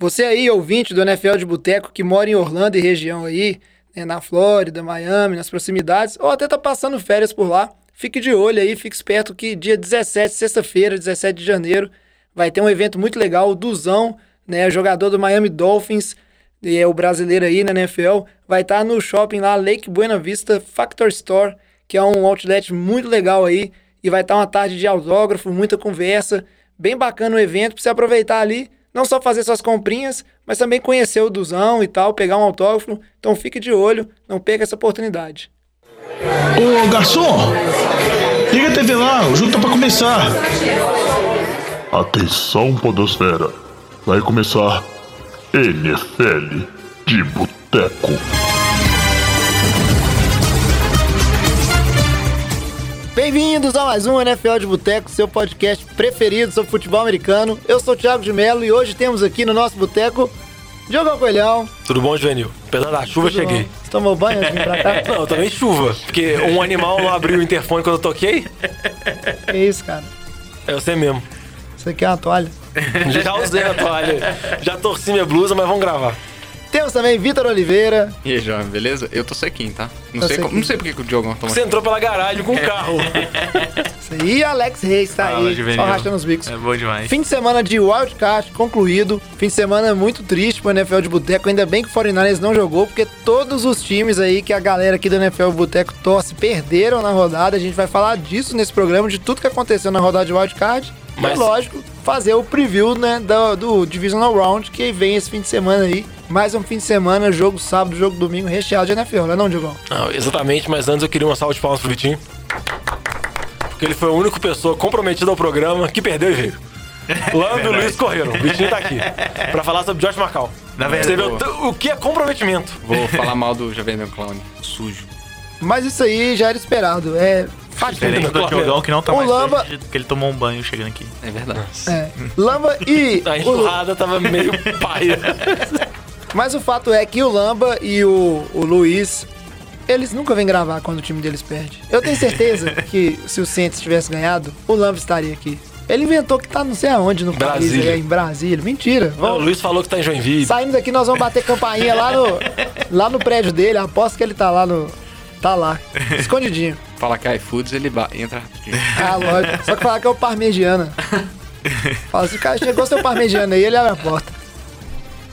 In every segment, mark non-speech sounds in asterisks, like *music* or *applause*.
Você aí, ouvinte do NFL de Boteco, que mora em Orlando e região aí, né, na Flórida, Miami, nas proximidades, ou até tá passando férias por lá, fique de olho aí, fique esperto que dia 17, sexta-feira, 17 de janeiro, vai ter um evento muito legal, o Duzão, né, jogador do Miami Dolphins, e é o brasileiro aí na NFL, vai estar tá no shopping lá, Lake Buena Vista Factor Store, que é um outlet muito legal aí, e vai estar tá uma tarde de autógrafo, muita conversa, bem bacana o evento, para você aproveitar ali, não só fazer suas comprinhas, mas também conhecer o Duzão e tal, pegar um autógrafo. Então fique de olho, não perca essa oportunidade. Ô garçom, liga a TV lá, o jogo tá pra começar. Atenção, Podosfera, vai começar NFL de Boteco. Bem-vindos a mais um NFL de Boteco, seu podcast preferido sobre futebol americano. Eu sou o Thiago de Mello e hoje temos aqui no nosso boteco Diogo Coelhão. Tudo bom, Juvenil? Apesar da chuva, Tudo cheguei. Bom. Você tomou banho antes de vir pra cá? *laughs* Não, também chuva. Porque um animal não abriu o interfone quando eu toquei. Que isso, cara? É você mesmo. Isso aqui é uma toalha. Já usei a toalha. Já torci minha blusa, mas vamos gravar. Temos também Vitor Oliveira. E aí, jovem, beleza? Eu tô sequinho, tá? Não, Tô sei, como- sequinho. não sei por que que o Diogão toma. Você entrou pela garagem com o carro. Isso *laughs* aí, e Alex Reis tá Fala, aí, Juvenil. só rachando os bicos. É bom demais. Fim de semana de wildcard concluído. Fim de semana muito triste pro NFL de Boteco. Ainda bem que o 49ers não jogou, porque todos os times aí que a galera aqui do NFL Boteco torce perderam na rodada. A gente vai falar disso nesse programa, de tudo que aconteceu na rodada de wildcard. Mas- E, lógico, fazer o preview né, do, do Divisional Round que vem esse fim de semana aí. Mais um fim de semana, jogo sábado, jogo domingo, recheado de NFL, não é não, Diogão? Não, exatamente, mas antes eu queria uma salva de palmas pro Vitinho. Porque ele foi a única pessoa comprometida ao programa que perdeu e veio. Lando e o Luiz correram. O Vitinho tá aqui. Pra falar sobre Josh Macau. Na verdade, Você vê o, o que é comprometimento. Vou falar mal do Jovem Clown. Sujo. Mas isso aí já era esperado. É. Diferente do Claro. Diogão que não tá O mais Lamba- porque ele tomou um banho chegando aqui. É verdade. É. Lamba e. *laughs* A o- enxurrada tava meio paia. *laughs* Mas o fato é que o Lamba e o, o Luiz, eles nunca vêm gravar quando o time deles perde. Eu tenho certeza *laughs* que se o Saints tivesse ganhado, o Lamba estaria aqui. Ele inventou que tá não sei aonde, no país, Brasília. é, em Brasília. Mentira. o Vamos, Luiz falou que tá em Joinville. saindo daqui, nós vamos bater campainha lá no, lá no prédio dele. Aposto que ele tá lá no. Tá lá, *laughs* escondidinho. Falar que é iFoods, ele entra rapidinho. Ah, lógico. Só que falar que é o parmegiana. *laughs* Fala assim, cara, chegou seu parmegiana aí, ele abre a porta.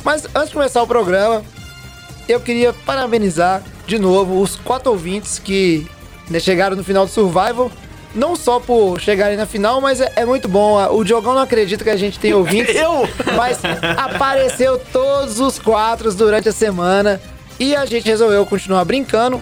Mas antes de começar o programa, eu queria parabenizar de novo os quatro ouvintes que né, chegaram no final do Survival. Não só por chegarem na final, mas é, é muito bom. O Diogão não acredita que a gente tem ouvintes. *laughs* Eu? Mas apareceu todos os quatro durante a semana. E a gente resolveu continuar brincando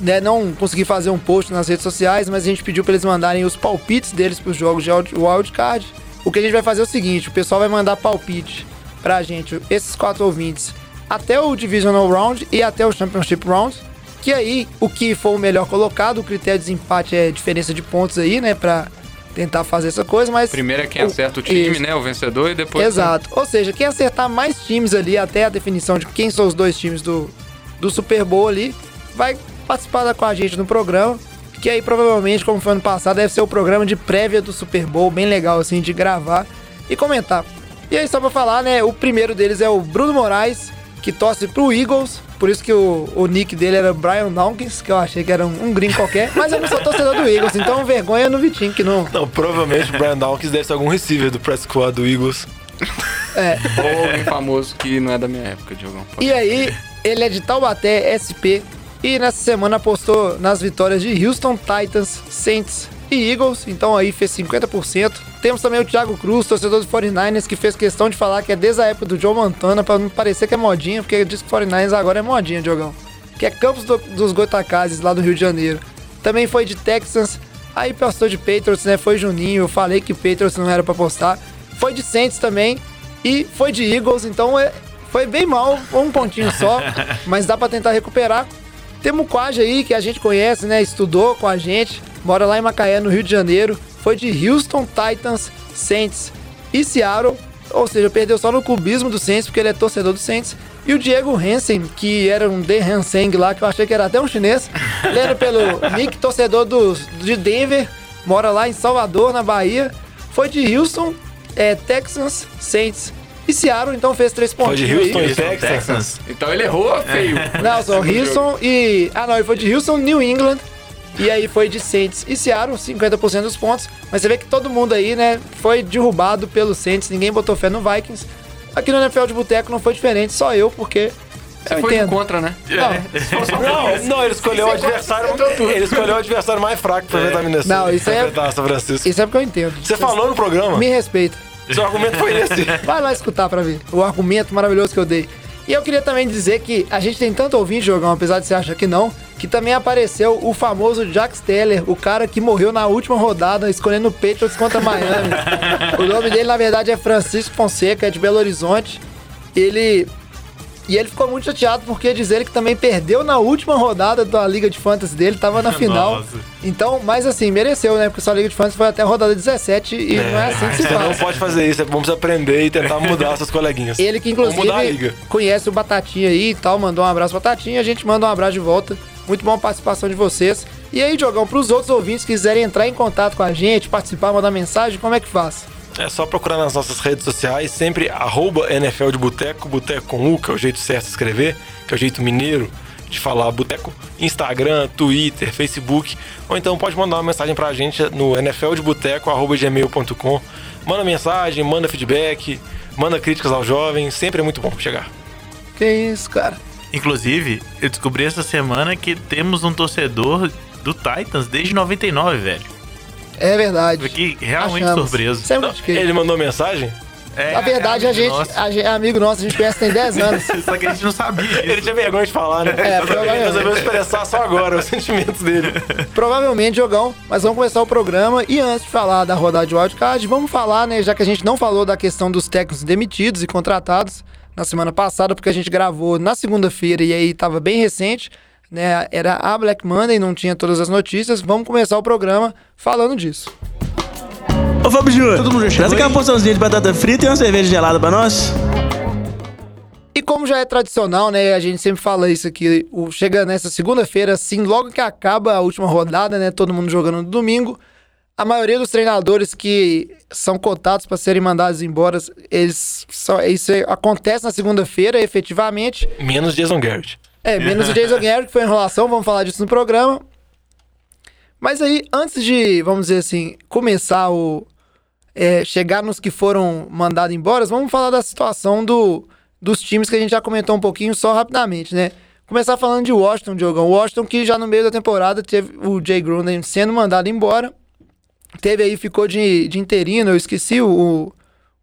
né, não consegui fazer um post nas redes sociais, mas a gente pediu para eles mandarem os palpites deles para os jogos de wild- wildcard. O que a gente vai fazer é o seguinte: o pessoal vai mandar palpite pra gente, esses quatro ouvintes, até o Divisional Round e até o Championship Round. Que aí, o que for o melhor colocado, o critério de desempate é diferença de pontos aí, né, pra tentar fazer essa coisa, mas. Primeiro é quem acerta o time, Isso. né? O vencedor, e depois. Exato. Ou seja, quem acertar mais times ali, até a definição de quem são os dois times do, do Super Bowl ali, vai participar com a gente no programa. Que aí, provavelmente, como foi ano passado, deve ser o programa de prévia do Super Bowl, bem legal, assim, de gravar e comentar. E aí, só pra falar, né, o primeiro deles é o Bruno Moraes, que torce pro Eagles, por isso que o, o nick dele era Brian Dawkins, que eu achei que era um, um gringo qualquer, mas eu não sou torcedor do Eagles, então vergonha no Vitinho, que não... Não, provavelmente o Brian Dawkins deve ser algum receiver do press squad do Eagles. É, Ou alguém famoso que não é da minha época, Diogão. E aí, ele é de Taubaté, SP, e nessa semana apostou nas vitórias de Houston, Titans, Saints e Eagles, então aí fez 50%. Temos também o Thiago Cruz, torcedor do 49ers, que fez questão de falar que é desde a época do Joe Montana, pra não parecer que é modinha, porque diz que o 49ers agora é modinha, Diogão. Que é Campos do- dos Goitacazes, lá do Rio de Janeiro. Também foi de Texans, aí postou de Patriots, né? Foi Juninho, eu falei que Patriots não era pra postar. Foi de Saints também, e foi de Eagles, então é, foi bem mal, um pontinho só, *laughs* mas dá pra tentar recuperar. Temos o Quaj aí, que a gente conhece, né? Estudou com a gente, mora lá em Macaé, no Rio de Janeiro. Foi de Houston, Titans, Saints e Seattle. Ou seja, perdeu só no clubismo do Saints, porque ele é torcedor do Saints. E o Diego Hansen, que era um De Hanseng lá, que eu achei que era até um chinês. Ele era pelo *laughs* Nick, torcedor dos, de Denver, mora lá em Salvador, na Bahia. Foi de Houston, é, Texans, Saints E Seattle, então, fez três Foi pontos. de Houston e. Texans. Então ele errou feio. Não, só *laughs* Houston e. Ah, não, ele foi de Houston, New England. E aí foi de Saints e Seattle, 50% dos pontos. Mas você vê que todo mundo aí, né, foi derrubado pelo Saints, ninguém botou fé no Vikings. Aqui no NFL de Boteco não foi diferente, só eu, porque. Você eu foi do entendo. contra, né? Não, Não, não, ele escolheu o adversário. Ele escolheu o adversário mais fraco pra enfrentar Minnesota. Não, isso é- São Francisco. isso é porque eu entendo. Você falou no programa? Me respeita. Seu argumento foi esse. Vai lá escutar pra ver o argumento maravilhoso que eu dei. E eu queria também dizer que a gente tem tanto ouvinte, Jogão, apesar de você achar que não, que também apareceu o famoso Jack Steller, o cara que morreu na última rodada escolhendo o Patriots contra Miami. *laughs* o nome dele, na verdade, é Francisco Fonseca, é de Belo Horizonte. Ele. E ele ficou muito chateado porque diz ele que também perdeu na última rodada da Liga de Fantasy dele, tava na *laughs* final. Nossa. Então, mas assim, mereceu, né? Porque sua Liga de Fantasy foi até a rodada 17 e não é assim que se Você não faz. pode fazer isso, é bom você aprender e tentar mudar seus coleguinhas. Ele que inclusive conhece o Batatinha aí e tal, mandou um abraço Batatinha, a gente manda um abraço de volta. Muito bom a participação de vocês. E aí, Diogão, pros outros ouvintes que quiserem entrar em contato com a gente, participar, mandar mensagem, como é que faz? É só procurar nas nossas redes sociais, sempre arroba NFL de Boteco, Boteco com U, que é o jeito certo de escrever, que é o jeito mineiro de falar Boteco, Instagram, Twitter, Facebook, ou então pode mandar uma mensagem pra gente no nfldeboteco.gmail.com. Manda mensagem, manda feedback, manda críticas aos jovens, sempre é muito bom chegar. Que isso, cara. Inclusive, eu descobri essa semana que temos um torcedor do Titans desde 99, velho. É verdade. Fiquei realmente Achamos. surpreso. Sempre critiquei. Ele mandou mensagem? É, Na verdade, é a gente, a gente é amigo nosso, a gente conhece tem 10 anos. *laughs* Só que a gente não sabia Ele disso. tinha vergonha de falar, né? É, Ele provavelmente. resolveu expressar só agora os sentimentos dele. Provavelmente, Diogão, mas vamos começar o programa. E antes de falar da rodada de wildcard, vamos falar, né, já que a gente não falou da questão dos técnicos demitidos e contratados na semana passada, porque a gente gravou na segunda-feira e aí tava bem recente, né? Era a Black Monday, não tinha todas as notícias. Vamos começar o programa falando disso. Ô Fábio Júnior, Todo mundo já chegou traz aqui uma porçãozinha de batata frita e uma cerveja gelada pra nós. E como já é tradicional, né? A gente sempre fala isso aqui. O, chega nessa segunda-feira, assim, logo que acaba a última rodada, né? Todo mundo jogando no domingo. A maioria dos treinadores que são cotados para serem mandados embora, eles só, isso acontece na segunda-feira, efetivamente. Menos Jason Garrett. É, menos o Jason *laughs* Garrett, que foi enrolação, vamos falar disso no programa. Mas aí, antes de, vamos dizer assim, começar o. é, chegar nos que foram mandados embora, vamos falar da situação do, dos times que a gente já comentou um pouquinho só rapidamente, né? Começar falando de Washington, Diogão. Washington que já no meio da temporada teve o Jay Gruden sendo mandado embora. Teve aí, ficou de, de interino, eu esqueci o,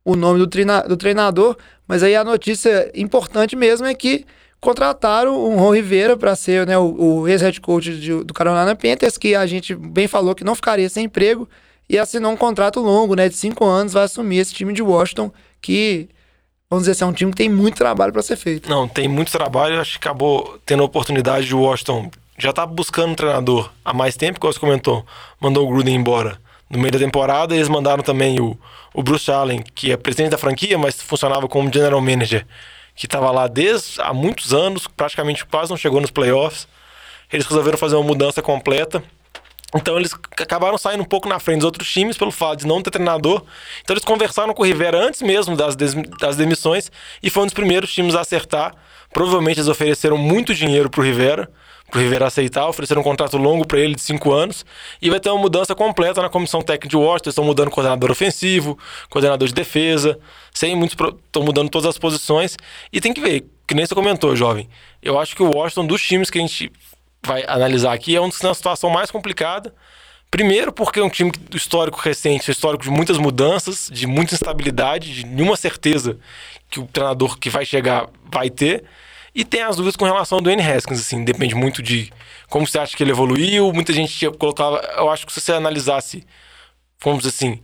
o nome do, treina, do treinador, mas aí a notícia importante mesmo é que contrataram o Ron Rivera para ser né, o, o ex-head coach de- do Carolina Panthers, que a gente bem falou que não ficaria sem emprego, e assinou um contrato longo, né, de cinco anos, vai assumir esse time de Washington, que, vamos dizer assim, é um time que tem muito trabalho para ser feito. Não, tem muito trabalho. Acho que acabou tendo a oportunidade de Washington. Já tá buscando um treinador há mais tempo, como você comentou. Mandou o Gruden embora no meio da temporada. Eles mandaram também o, o Bruce Allen, que é presidente da franquia, mas funcionava como general manager, que estava lá desde há muitos anos, praticamente quase não chegou nos playoffs. Eles resolveram fazer uma mudança completa. Então eles acabaram saindo um pouco na frente dos outros times pelo fato de não ter treinador. Então eles conversaram com o Rivera antes mesmo das, des- das demissões e foi um dos primeiros times a acertar. Provavelmente eles ofereceram muito dinheiro pro Rivera, pro Rivera aceitar, ofereceram um contrato longo para ele de cinco anos e vai ter uma mudança completa na comissão técnica de Washington. Estão mudando coordenador ofensivo, coordenador de defesa, sem muitos estão mudando todas as posições e tem que ver, que nem você comentou, jovem. Eu acho que o Washington dos times que a gente vai analisar aqui é um dos que uma situação mais complicada. Primeiro, porque é um time histórico recente, histórico de muitas mudanças, de muita instabilidade, de nenhuma certeza que o treinador que vai chegar vai ter. E tem as dúvidas com relação ao Dwayne Haskins, assim, depende muito de como você acha que ele evoluiu. Muita gente colocava. Eu acho que se você analisasse, vamos dizer assim,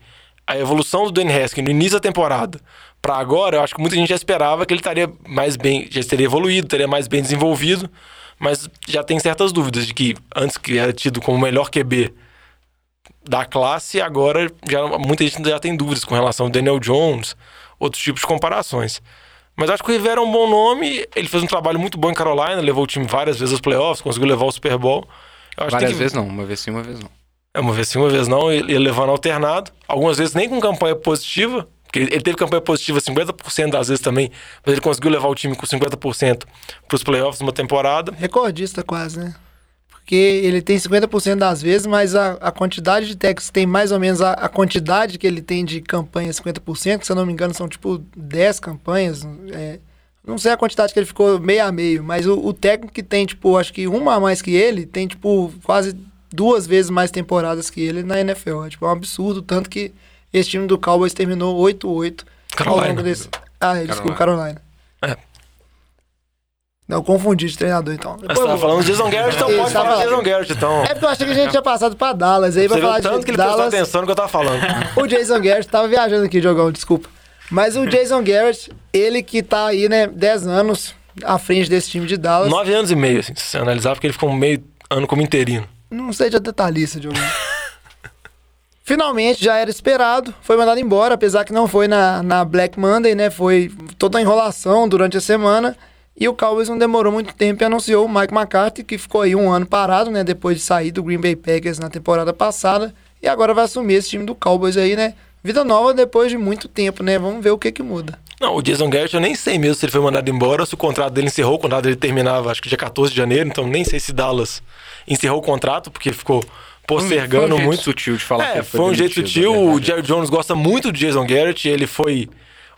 a evolução do Dwayne Haskins no início da temporada para agora, eu acho que muita gente já esperava que ele estaria mais bem, já teria evoluído, teria mais bem desenvolvido, mas já tem certas dúvidas de que antes que era tido como o melhor QB da classe, agora já muita gente já tem dúvidas com relação ao Daniel Jones, outros tipos de comparações. Mas acho que o Rivera é um bom nome, ele fez um trabalho muito bom em Carolina, levou o time várias vezes aos playoffs, conseguiu levar o Super Bowl. Várias que- vezes não, uma vez sim, uma vez não. é uma vez sim, uma vez não, ele ele levando alternado. Algumas vezes nem com campanha positiva, Porque ele ele teve campanha positiva 50% das vezes também, mas ele conseguiu levar o time com 50% pros playoffs numa temporada. Recordista quase, né? Porque ele tem 50% das vezes, mas a, a quantidade de técnicos tem mais ou menos a, a quantidade que ele tem de campanha 50%, que se eu não me engano são tipo 10 campanhas. é, não sei a quantidade que ele ficou meio a meio, mas o, o técnico que tem, tipo, acho que uma a mais que ele, tem, tipo, quase duas vezes mais temporadas que ele na NFL. É, tipo, é um absurdo, tanto que esse time do Cowboys terminou 8-8 ao Carolina. longo desse... Ah, desculpa, Carolina. Não, eu confundi de treinador, então. Mas você tava falando do Jason Garrett, então pode tava- falar do Jason Garrett, então. É porque eu achei que a gente tinha passado pra Dallas aí, viu falar tanto de que ele prestou Dallas. atenção no que eu tava falando. O Jason Garrett tava viajando aqui, Diogão, desculpa. Mas o Jason Garrett, ele que tá aí, né, 10 anos à frente desse time de Dallas. Nove anos e meio, assim, se você analisar, porque ele ficou um meio ano como interino. Não seja detalhista, Diogão. *laughs* Finalmente, já era esperado, foi mandado embora, apesar que não foi na, na Black Monday, né? Foi toda a enrolação durante a semana. E o Cowboys não demorou muito tempo e anunciou o Mike McCarthy, que ficou aí um ano parado, né? Depois de sair do Green Bay Packers na temporada passada. E agora vai assumir esse time do Cowboys aí, né? Vida nova depois de muito tempo, né? Vamos ver o que que muda. Não, o Jason Garrett eu nem sei mesmo se ele foi mandado embora ou se o contrato dele encerrou. O contrato dele terminava, acho que dia 14 de janeiro, então nem sei se Dallas encerrou o contrato, porque ficou postergando Foi um jeito muito. sutil de falar que É, ele foi um jeito demitido, sutil. O. Jerry Jones gosta muito de Jason Garrett. Ele foi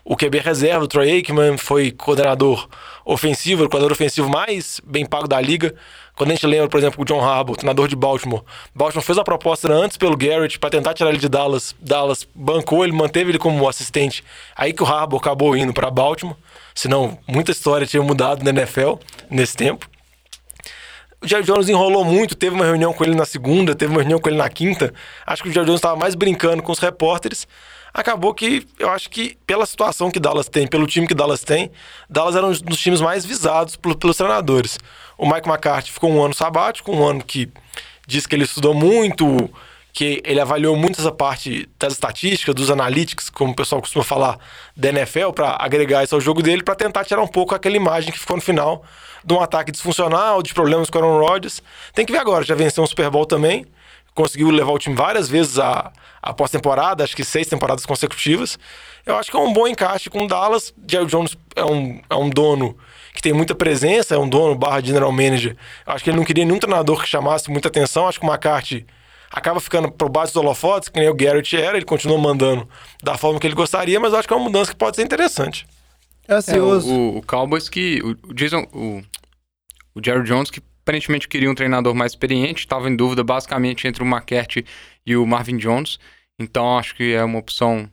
o QB reserva, o Troy Aikman foi coordenador ofensivo, o coordenador ofensivo mais bem pago da liga. Quando a gente lembra, por exemplo, o John Harbaugh, treinador de Baltimore. Baltimore fez a proposta antes pelo Garrett para tentar tirar ele de Dallas. Dallas bancou, ele manteve ele como assistente. Aí que o Harbaugh acabou indo para Baltimore. Senão, muita história tinha mudado na NFL nesse tempo. O Jerry Jones enrolou muito, teve uma reunião com ele na segunda, teve uma reunião com ele na quinta. Acho que o Jerry Jones estava mais brincando com os repórteres. Acabou que eu acho que, pela situação que Dallas tem, pelo time que Dallas tem, Dallas era um dos times mais visados pelo- pelos treinadores. O Mike McCarthy ficou um ano sabático, um ano que diz que ele estudou muito, que ele avaliou muito essa parte das estatísticas, dos analytics, como o pessoal costuma falar, da NFL, para agregar isso ao jogo dele, para tentar tirar um pouco aquela imagem que ficou no final de um ataque disfuncional, de problemas com o Aaron Rodgers. Tem que ver agora, já venceu um Super Bowl também, conseguiu levar o time várias vezes a, a pós-temporada, acho que seis temporadas consecutivas. Eu acho que é um bom encaixe com o Dallas. Jerry Jones é um, é um dono que tem muita presença, é um dono barra general manager. Eu acho que ele não queria nenhum treinador que chamasse muita atenção. Acho que o McCarthy acaba ficando por baixo dos holofotes, que nem o Garrett era, ele continua mandando da forma que ele gostaria, mas eu acho que é uma mudança que pode ser interessante. É É, ansioso. o, o Cowboys que. O, o Jason. O, o Jerry Jones, que aparentemente queria um treinador mais experiente, estava em dúvida basicamente entre o McCarthy e o Marvin Jones. Então acho que é uma opção.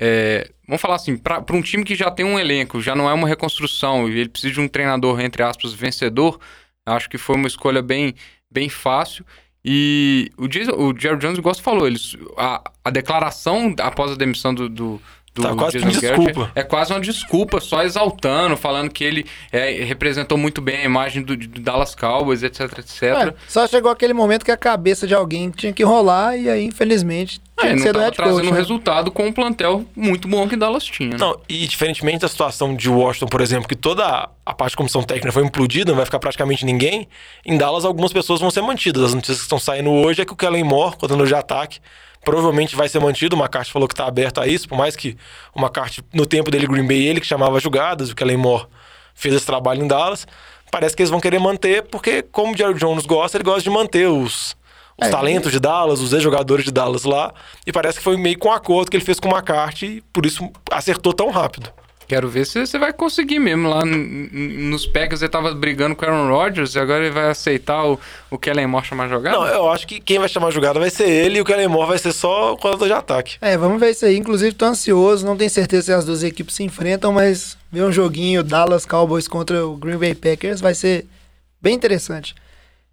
é, vamos falar assim, para um time que já tem um elenco, já não é uma reconstrução, e ele precisa de um treinador, entre aspas, vencedor, acho que foi uma escolha bem, bem fácil. E o, Jason, o Jerry Jones, você falou, eles, a, a declaração após a demissão do, do, do Tá quase Jason que Garrett desculpa. é quase uma desculpa, só exaltando, falando que ele é, representou muito bem a imagem do, do Dallas Cowboys, etc, etc. É, só chegou aquele momento que a cabeça de alguém tinha que rolar e aí, infelizmente, É, tinha que não ser do head trazendo coach. um né? resultado com um plantel muito bom que Dallas tinha. Né? Não, e diferentemente da situação de Washington, por exemplo, que toda a- a parte de comissão técnica foi implodida, não vai ficar praticamente ninguém, em Dallas algumas pessoas vão ser mantidas. As notícias que estão saindo hoje é que o Kellen Moore, coordenador de ataque, provavelmente vai ser mantido. O McCarthy falou que está aberto a isso, por mais que o McCarthy, no tempo dele, Green Bay, ele que chamava as jogadas, o Kellen Moore fez esse trabalho em Dallas. Parece que eles vão querer manter, porque como o Jerry Jones gosta, ele gosta de manter os, os É, talentos de Dallas, os ex-jogadores de Dallas lá. E parece que foi meio com um acordo que ele fez com o McCarthy e por isso acertou tão rápido. Quero ver se você vai conseguir mesmo. Lá nos Packers ele tava brigando com o Aaron Rodgers e agora ele vai aceitar o, o Kellen Moore chamar jogada? Não, eu acho que quem vai chamar a jogada vai ser ele e o Kellen Moore vai ser só o coordenador de ataque. É, vamos ver isso aí. Inclusive, tô ansioso. Não tenho certeza se as duas equipes se enfrentam, mas ver um joguinho Dallas Cowboys contra o Green Bay Packers vai ser bem interessante.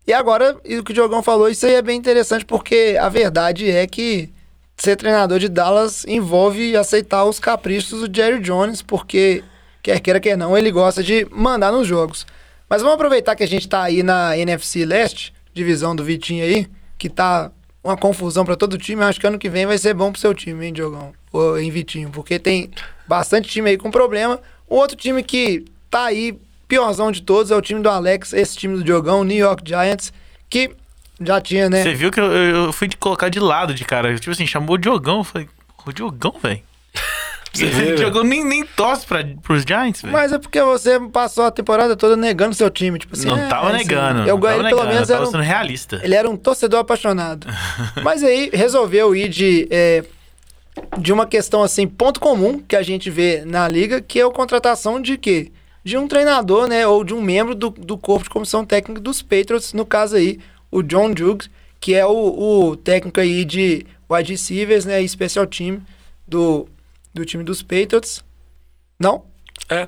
E agora, e o que o Diogão falou, isso aí é bem interessante porque a verdade é que ser treinador de Dallas envolve aceitar os caprichos do Jerry Jones, porque quer queira, quer não, ele gosta de mandar nos jogos. Mas vamos aproveitar que a gente tá aí na NFC Leste, divisão do Vitinho aí, que tá uma confusão pra todo time. Acho que ano que vem vai ser bom pro seu time, hein, Diogão? Ou em Vitinho, porque tem bastante time aí com problema. O outro time que tá aí, piorzão de todos, é o time do Alex, esse time do Diogão, New York Giants, que já tinha, né? Você viu que eu, eu fui de colocar de lado de cara. Tipo assim, chamou o Diogão. Eu falei, *laughs* o Diogão, velho. Velho. Jogou nem, nem tosse pra, pros Giants, velho. Mas é porque você passou a temporada toda negando seu time. Tipo assim, Não é, tava assim, negando. Eu não tava ganhei, pelo menos tava era um, sendo realista. ele era um torcedor apaixonado. *laughs* Mas aí resolveu ir de, é, de uma questão assim, ponto comum que a gente vê na liga, que é a contratação de quê? De um treinador, né? Ou de um membro do, do corpo de comissão técnica dos Patriots, no caso aí, o John Juggs, que é o, o técnico aí de wide receivers, né? E special team do, do time dos Patriots. Não? É.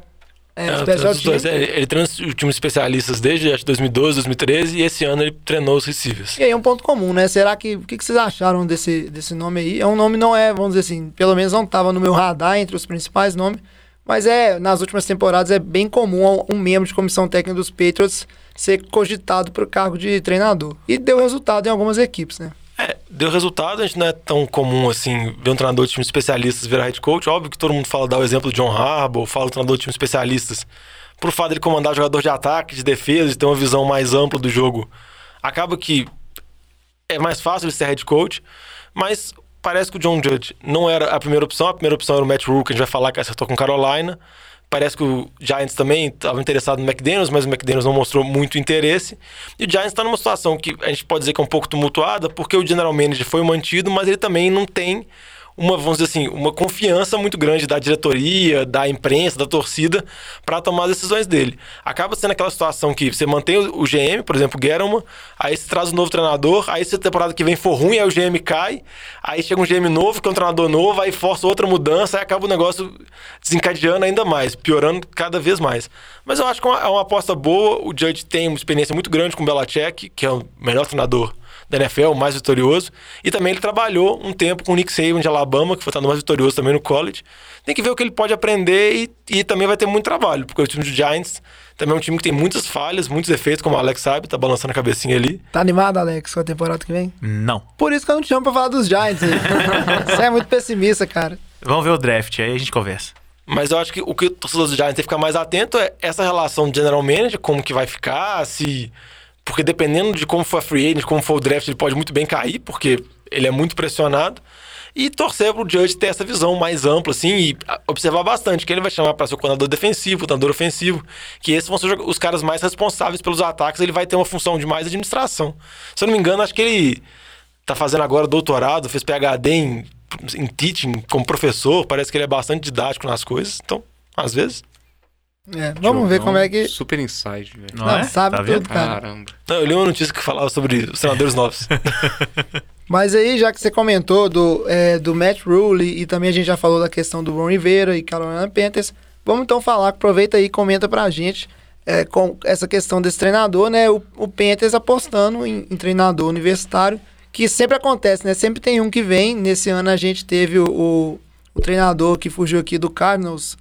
É, É, special os dois, team. é, ele treina o time de especialistas desde acho, 2012, 2013 e esse ano ele treinou os receivers. E aí é um ponto comum, né? Será que. O que, que vocês acharam desse, desse nome aí? É um nome, não é, vamos dizer assim, pelo menos não estava no meu radar entre os principais nomes. Mas é, nas últimas temporadas, é bem comum um membro de comissão técnica dos Patriots ser cogitado para o cargo de treinador. E deu resultado em algumas equipes, né? É, deu resultado, a gente não é tão comum assim ver um treinador de time especialistas virar head coach. Óbvio que todo mundo fala, dá o exemplo do John Harbaugh, fala do treinador de time especialistas. Por fato dele comandar jogador de ataque, de defesa, de ter uma visão mais ampla do jogo, acaba que é mais fácil ele ser head coach, mas parece que o John Judge não era a primeira opção. A primeira opção era o Matt Rule, que a gente vai falar que acertou com Carolina. Parece que o Giants também estava interessado no McDaniels, mas o McDaniels não mostrou muito interesse. E o Giants está numa situação que a gente pode dizer que é um pouco tumultuada, porque o general manager foi mantido, mas ele também não tem uma, vamos dizer assim, uma confiança muito grande da diretoria, da imprensa, da torcida para tomar as decisões dele. Acaba sendo aquela situação que você mantém o GM, por exemplo, Guerrero, aí você traz um novo treinador, aí se a temporada que vem for ruim, aí o GM cai, aí chega um GM novo, que é um treinador novo, aí força outra mudança, aí acaba o negócio desencadeando ainda mais, piorando cada vez mais. Mas eu acho que é uma, é uma aposta boa, o Judge tem uma experiência muito grande com o Belichick, que é o melhor treinador da NFL, o mais vitorioso. E também ele trabalhou um tempo com o Nick Saban de Alabama, que foi o mais vitorioso também no college. Tem que ver o que ele pode aprender e, e também vai ter muito trabalho, porque o time do Giants também é um time que tem muitas falhas, muitos defeitos, como o Alex sabe, tá balançando a cabecinha ali. Tá animado, Alex, com a temporada que vem? Não. Por isso que eu não te chamo pra falar dos Giants aí. *laughs* Você é muito pessimista, cara. Vamos ver o draft, aí a gente conversa. Mas eu acho que o que o torcedor do Giants tem que ficar mais atento é essa relação de general manager, como que vai ficar, se... Porque dependendo de como for a free agent, como for o draft, ele pode muito bem cair, porque ele é muito pressionado. E torcer pro Judge ter essa visão mais ampla, assim, e observar bastante quem ele vai chamar para ser o coordenador defensivo, o coordenador ofensivo, que esses vão ser os caras mais responsáveis pelos ataques, ele vai ter uma função de mais administração. Se eu não me engano, acho que ele tá fazendo agora doutorado, fez PhD em, em teaching como professor, parece que ele é bastante didático nas coisas, então, às vezes. É, vamos ver como é que. Super insight, velho. Não, Não, é? sabe Tá tudo, cara. Caramba. Não, eu li uma notícia que falava sobre os treinadores novos. *laughs* Mas aí, já que você comentou do, é, do Matt Rule e também a gente já falou da questão do Ron Rivera e Carolina Panthers, vamos então falar, aproveita aí e comenta pra gente é, com essa questão desse treinador, né? O, o Panthers apostando em, em treinador universitário, que sempre acontece, né? Sempre tem um que vem. Nesse ano a gente teve o, o, o treinador que fugiu aqui do Cardinals,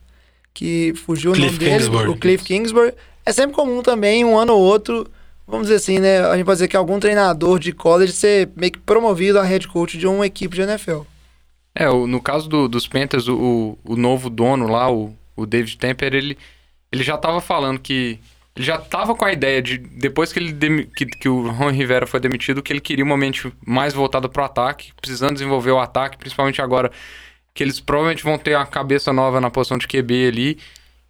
que fugiu o Cliff nome dele, Kingsbury. o Cliff Kingsbury. É sempre comum também, um ano ou outro, vamos dizer assim, né? A gente pode dizer que algum treinador de college ser meio que promovido a head coach de uma equipe de NFL. É, o- no caso do- dos Panthers, o, o, o novo dono lá, o, o David Temper, ele, ele já tava falando que. Ele já tava com a ideia de, depois que, ele demi- que, que o Ron Rivera foi demitido, que ele queria uma mente mais voltada pro ataque, precisando desenvolver o ataque, principalmente agora que eles provavelmente vão ter a cabeça nova na posição de QB ali.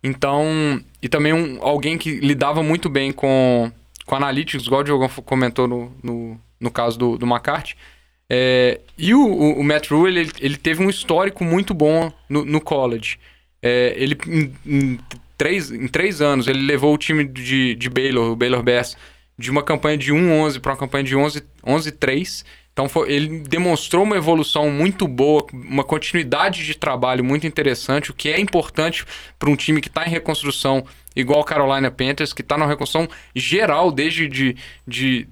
Então, e também um, alguém que lidava muito bem com, com analytics, igual o Diogão comentou no, no, no caso do, do McCarthy. É, e o, o, o Matt Rule, ele, ele teve um histórico muito bom no, no college. É, ele, em, em três, em três anos, ele levou o time de, de Baylor, o Baylor Bears, de uma campanha de 1-11 para uma campanha de 11 11-3. Então foi- ele demonstrou uma evolução muito boa, uma continuidade de trabalho muito interessante, o que é importante para um time que está em reconstrução, igual o Carolina Panthers, que está numa reconstrução geral, desde de, de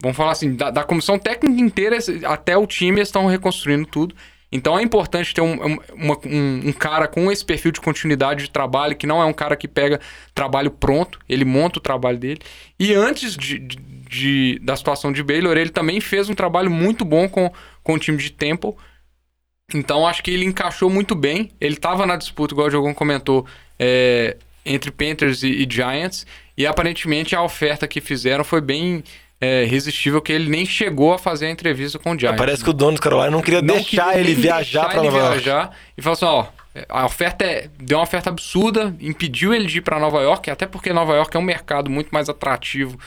vamos falar assim, da, da comissão técnica inteira até o time, estão reconstruindo tudo. Então é importante ter um, um- uma- um- um cara com esse perfil de continuidade de trabalho, que não é um cara que pega trabalho pronto, ele monta o trabalho dele. E antes de, de- de- da situação de Baylor, ele também fez um trabalho muito bom com, com o time de Temple. Então acho que ele encaixou muito bem. Ele estava na disputa, igual o Diogão comentou, é, entre Panthers e, e Giants. E aparentemente a oferta que fizeram foi bem é, resistível, que ele nem chegou a fazer a entrevista com o Giants. Parece que o dono do Carolina não queria Não deixar queria ele viajar para Nova York. viajar e falou assim, ó, A oferta é, deu uma oferta absurda, impediu ele de ir para Nova York, até porque Nova York é um mercado muito mais atrativo.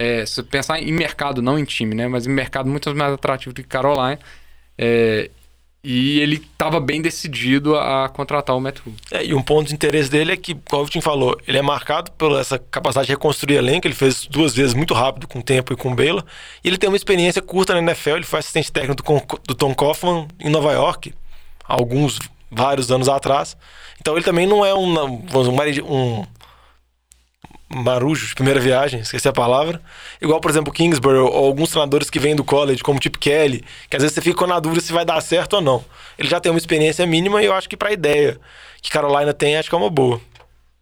É, se pensar em mercado, não em time, né? Mas em mercado muito mais atrativo do que Carolina. É, e ele estava bem decidido a contratar o Matt. É, e um ponto de interesse dele é que, como o Vitinho falou, ele é marcado por essa capacidade de reconstruir elenco. Ele fez duas vezes muito rápido, com tempo e com Baylor. E ele tem uma experiência curta na NFL. Ele foi assistente técnico do, do Tom Coughlin em Nova York, alguns, vários anos atrás. Então ele também não é um, um, um marujo de primeira viagem, esqueci a palavra. Igual, por exemplo, Kingsbury ou alguns treinadores que vêm do college, como Chip Kelly, que às vezes você fica na dúvida se vai dar certo ou não. Ele já tem uma experiência mínima e eu acho que para a ideia que Carolina tem, acho que é uma boa.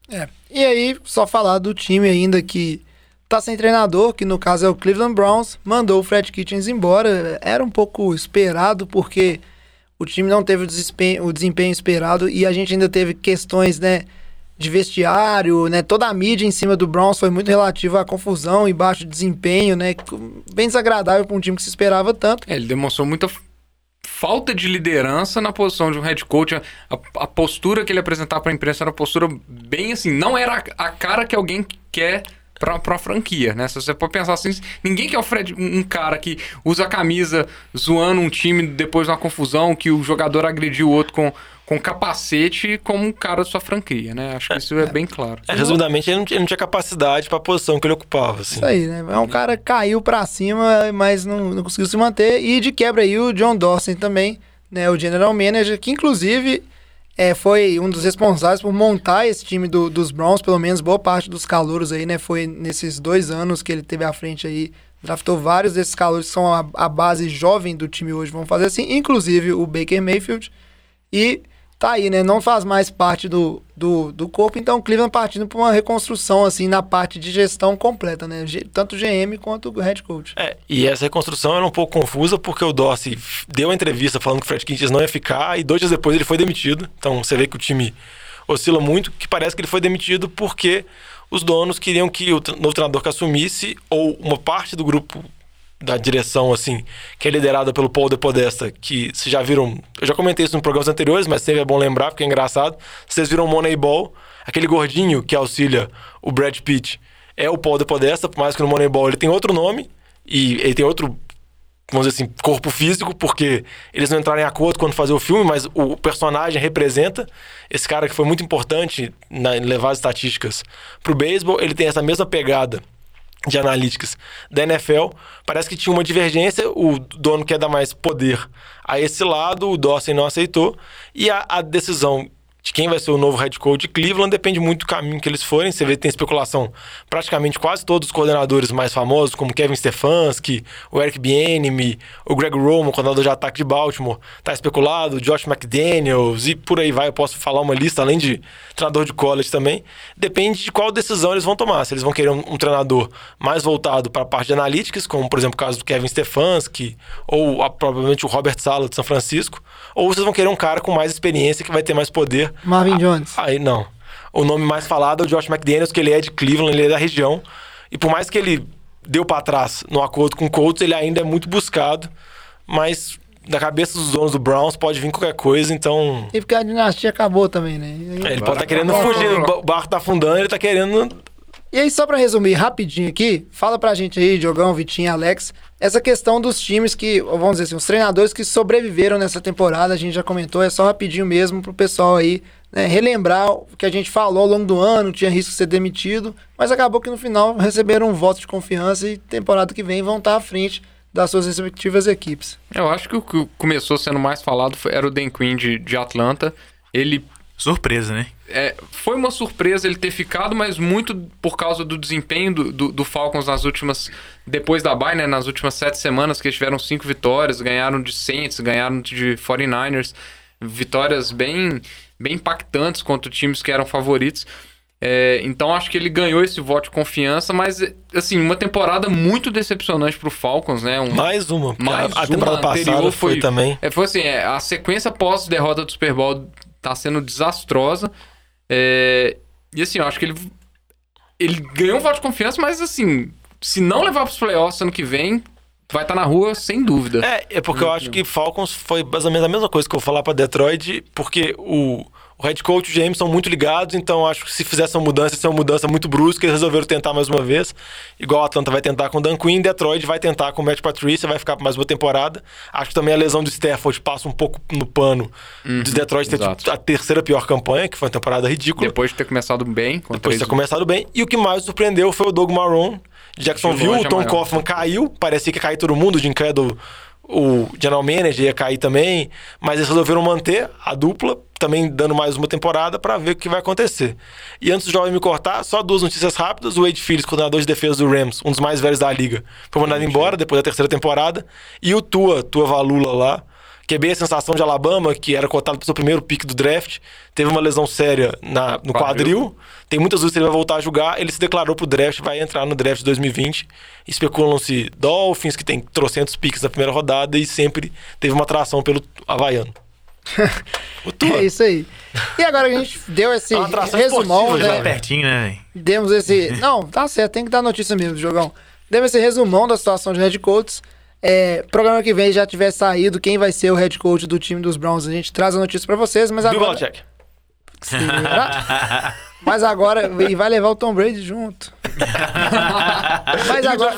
É. E aí, só falar do time ainda que tá sem treinador, que no caso é o Cleveland Browns, mandou o Fred Kitchens embora. Era um pouco esperado, porque o time não teve o desempenho, o desempenho esperado e a gente ainda teve questões, né? De vestiário, né? Toda a mídia em cima do Browns foi muito relativa à confusão e baixo desempenho, né? Bem desagradável para um time que se esperava tanto. É, ele demonstrou muita falta de liderança na posição de um head coach. A, a postura que ele apresentava para a imprensa era uma postura bem assim, não era a, a cara que alguém quer para uma franquia, né? Se você pode pensar assim, ninguém quer o Fred, um cara que usa a camisa zoando um time depois de uma confusão, que o jogador agrediu o outro com com capacete como um cara da sua franquia, né? Acho que isso é, é bem claro. É, resumidamente, ele não, tinha, ele não tinha capacidade para a posição que ele ocupava. Assim. Isso aí, né? É um cara que caiu para cima, mas não, não conseguiu se manter. E de quebra aí o John Dawson também, né? O general manager, que inclusive é, foi um dos responsáveis por montar esse time do, dos Browns, pelo menos boa parte dos calouros aí, né? Foi nesses dois anos que ele teve à frente aí. Draftou vários desses calouros que são a, a base jovem do time hoje, vamos fazer assim, inclusive o Baker Mayfield. E tá aí, né? Não faz mais parte do, do, do corpo, então o Cleveland partindo para uma reconstrução, assim, na parte de gestão completa, né? Tanto GM quanto o head coach. É, e essa reconstrução era um pouco confusa porque o Dorsey deu uma entrevista falando que o Fred Kitchens não ia ficar e dois dias depois ele foi demitido. Então você vê que o time oscila muito, que parece que ele foi demitido porque os donos queriam que o novo treinador que assumisse ou uma parte do grupo da direção, assim, que é liderada pelo Paul de Podesta, que vocês já viram. Eu já comentei isso em programas anteriores, mas sempre é bom lembrar, porque é engraçado. Vocês viram Moneyball, aquele gordinho que auxilia o Brad Pitt é o Paul de Podesta, por mais que no Moneyball ele tem outro nome e ele tem outro, vamos dizer assim, corpo físico, porque eles não entraram em acordo quando fazer o filme, mas o personagem representa esse cara que foi muito importante na, em levar as estatísticas pro beisebol. Ele tem essa mesma pegada de analíticas da NFL, parece que tinha uma divergência, o dono quer dar mais poder a esse lado, o Dawson não aceitou, e a, a decisão de quem vai ser o novo head coach de Cleveland depende muito do caminho que eles forem. Você vê que tem especulação praticamente quase todos os coordenadores mais famosos, como Kevin Stefanski, o Eric Bieniemy, o Greg Roman, coordenador de ataque de Baltimore, tá especulado, o Josh McDaniels e por aí vai. Eu posso falar uma lista além de treinador de college também. Depende de qual decisão eles vão tomar. Se eles vão querer um, um treinador mais voltado para a parte de analytics, como por exemplo o caso do Kevin Stefanski ou a, provavelmente o Robert Sala de São Francisco, ou vocês vão querer um cara com mais experiência que vai ter mais poder Marvin ah, Jones. Aí não. O nome mais falado é o Josh McDaniels, que ele é de Cleveland, ele é da região. E por mais que ele deu para trás no acordo com o Colts, ele ainda é muito buscado. Mas da cabeça dos donos do Browns pode vir qualquer coisa, então. E porque a dinastia acabou também, né? É, ele pode estar tá querendo fugir, o barco tá afundando, ele tá querendo. E aí, só para resumir rapidinho aqui, fala pra gente aí, Diogão, Vitinho, Alex, essa questão dos times que, vamos dizer assim, os treinadores que sobreviveram nessa temporada, a gente já comentou, é só rapidinho mesmo pro pessoal aí né, relembrar o que a gente falou ao longo do ano, tinha risco de ser demitido, mas acabou que no final receberam um voto de confiança e temporada que vem vão estar à frente das suas respectivas equipes. Eu acho que o que começou sendo mais falado foi, era o Dan Quinn de, de Atlanta. Ele Surpresa, né? É, foi uma surpresa ele ter ficado, mas muito por causa do desempenho do, do, do Falcons nas últimas. Depois da bye, né? Nas últimas sete semanas, que eles tiveram cinco vitórias, ganharam de Saints, ganharam de 49ers. Vitórias bem, bem impactantes contra times que eram favoritos. É, então acho que ele ganhou esse voto de confiança, mas assim, uma temporada muito decepcionante pro Falcons, né? Um, mais uma. Mais a, a temporada passada foi, foi também. É, foi assim, é, a sequência pós derrota do Super Bowl tá sendo desastrosa. É, e assim, eu acho que ele, ele ganhou um voto de confiança, mas assim, se não levar para os playoffs ano que vem, vai estar tá na rua sem dúvida. É, é porque eu acho que Falcons foi mais ou menos a mesma coisa que eu vou falar para Detroit, porque o, O head coach e o GM são muito ligados, então acho que se fizer essa mudança, essa é uma mudança muito brusca, eles resolveram tentar mais uma vez. Igual a Atlanta vai tentar com o Dan Quinn, Detroit vai tentar com o Matt Patricia, vai ficar mais uma temporada. Acho que também a lesão do Stafford passa um pouco no pano de Detroit ter exato. a terceira pior campanha, que foi uma temporada ridícula. Depois de ter começado bem. com Depois de ter começado bem. E o que mais surpreendeu foi o Doug Marrone. de Jacksonville, o Tom. Kaufman caiu. Parecia que ia cair todo mundo. O Jim Cadle, o general manager, ia cair também. Mas eles resolveram manter a dupla, também dando mais uma temporada para ver o que vai acontecer. E antes do jovem me cortar, só duas notícias rápidas. O Wade Phillips, coordenador de defesa do Rams, um dos mais velhos da liga, foi mandado embora depois da terceira temporada. E o Tua, Tua Valula lá, QB a sensação de Alabama, que era cotado para o seu primeiro pick do draft, teve uma lesão séria na, no quadril. Quadril. Tem muitas dúvidas se ele vai voltar a jogar. Ele se declarou pro draft, vai entrar no draft de 2020. Especulam-se Dolphins, que tem trocentos picks na primeira rodada e sempre teve uma atração pelo Havaiano. É isso aí. E agora que a gente deu esse É resumão, né? Tá pertinho, né? Demos esse. *laughs* Não, tá certo, tem que dar notícia mesmo do jogão. Demos esse resumão da situação de head coaches. É, programa que vem já tiver saído quem vai ser o head coach do time dos Browns. A gente traz a notícia pra vocês, mas Bill agora. Belichick. Será? *laughs* Mas agora. E vai levar o Tom Brady junto. *laughs* mas, agora,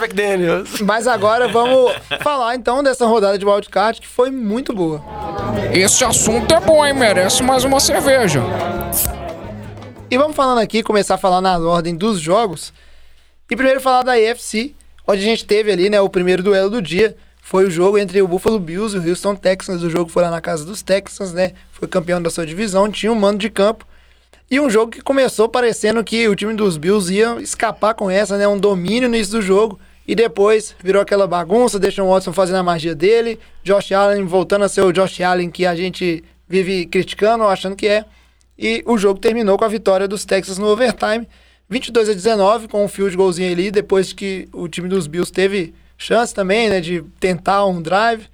mas agora vamos falar então dessa rodada de wildcard que foi muito boa. Esse assunto é bom, hein? Merece mais uma cerveja. E vamos falando aqui, começar a falar na ordem dos jogos. E primeiro falar da AFC, onde a gente teve ali, né, o primeiro duelo do dia. Foi o jogo entre o Buffalo Bills e o Houston Texans. O jogo foi lá na casa dos Texans, né? Foi campeão da sua divisão, tinha um mando de campo. E um jogo que começou parecendo que o time dos Bills ia escapar com essa, né? Um domínio no início do jogo. E depois virou aquela bagunça, deixa o Watson fazendo a magia dele. Josh Allen voltando a ser o Josh Allen que a gente vive criticando, achando que é. E o jogo terminou com a vitória dos Texans no overtime. 22 a 19, com um field goalzinho ali, depois que o time dos Bills teve chance também, né, de tentar um drive.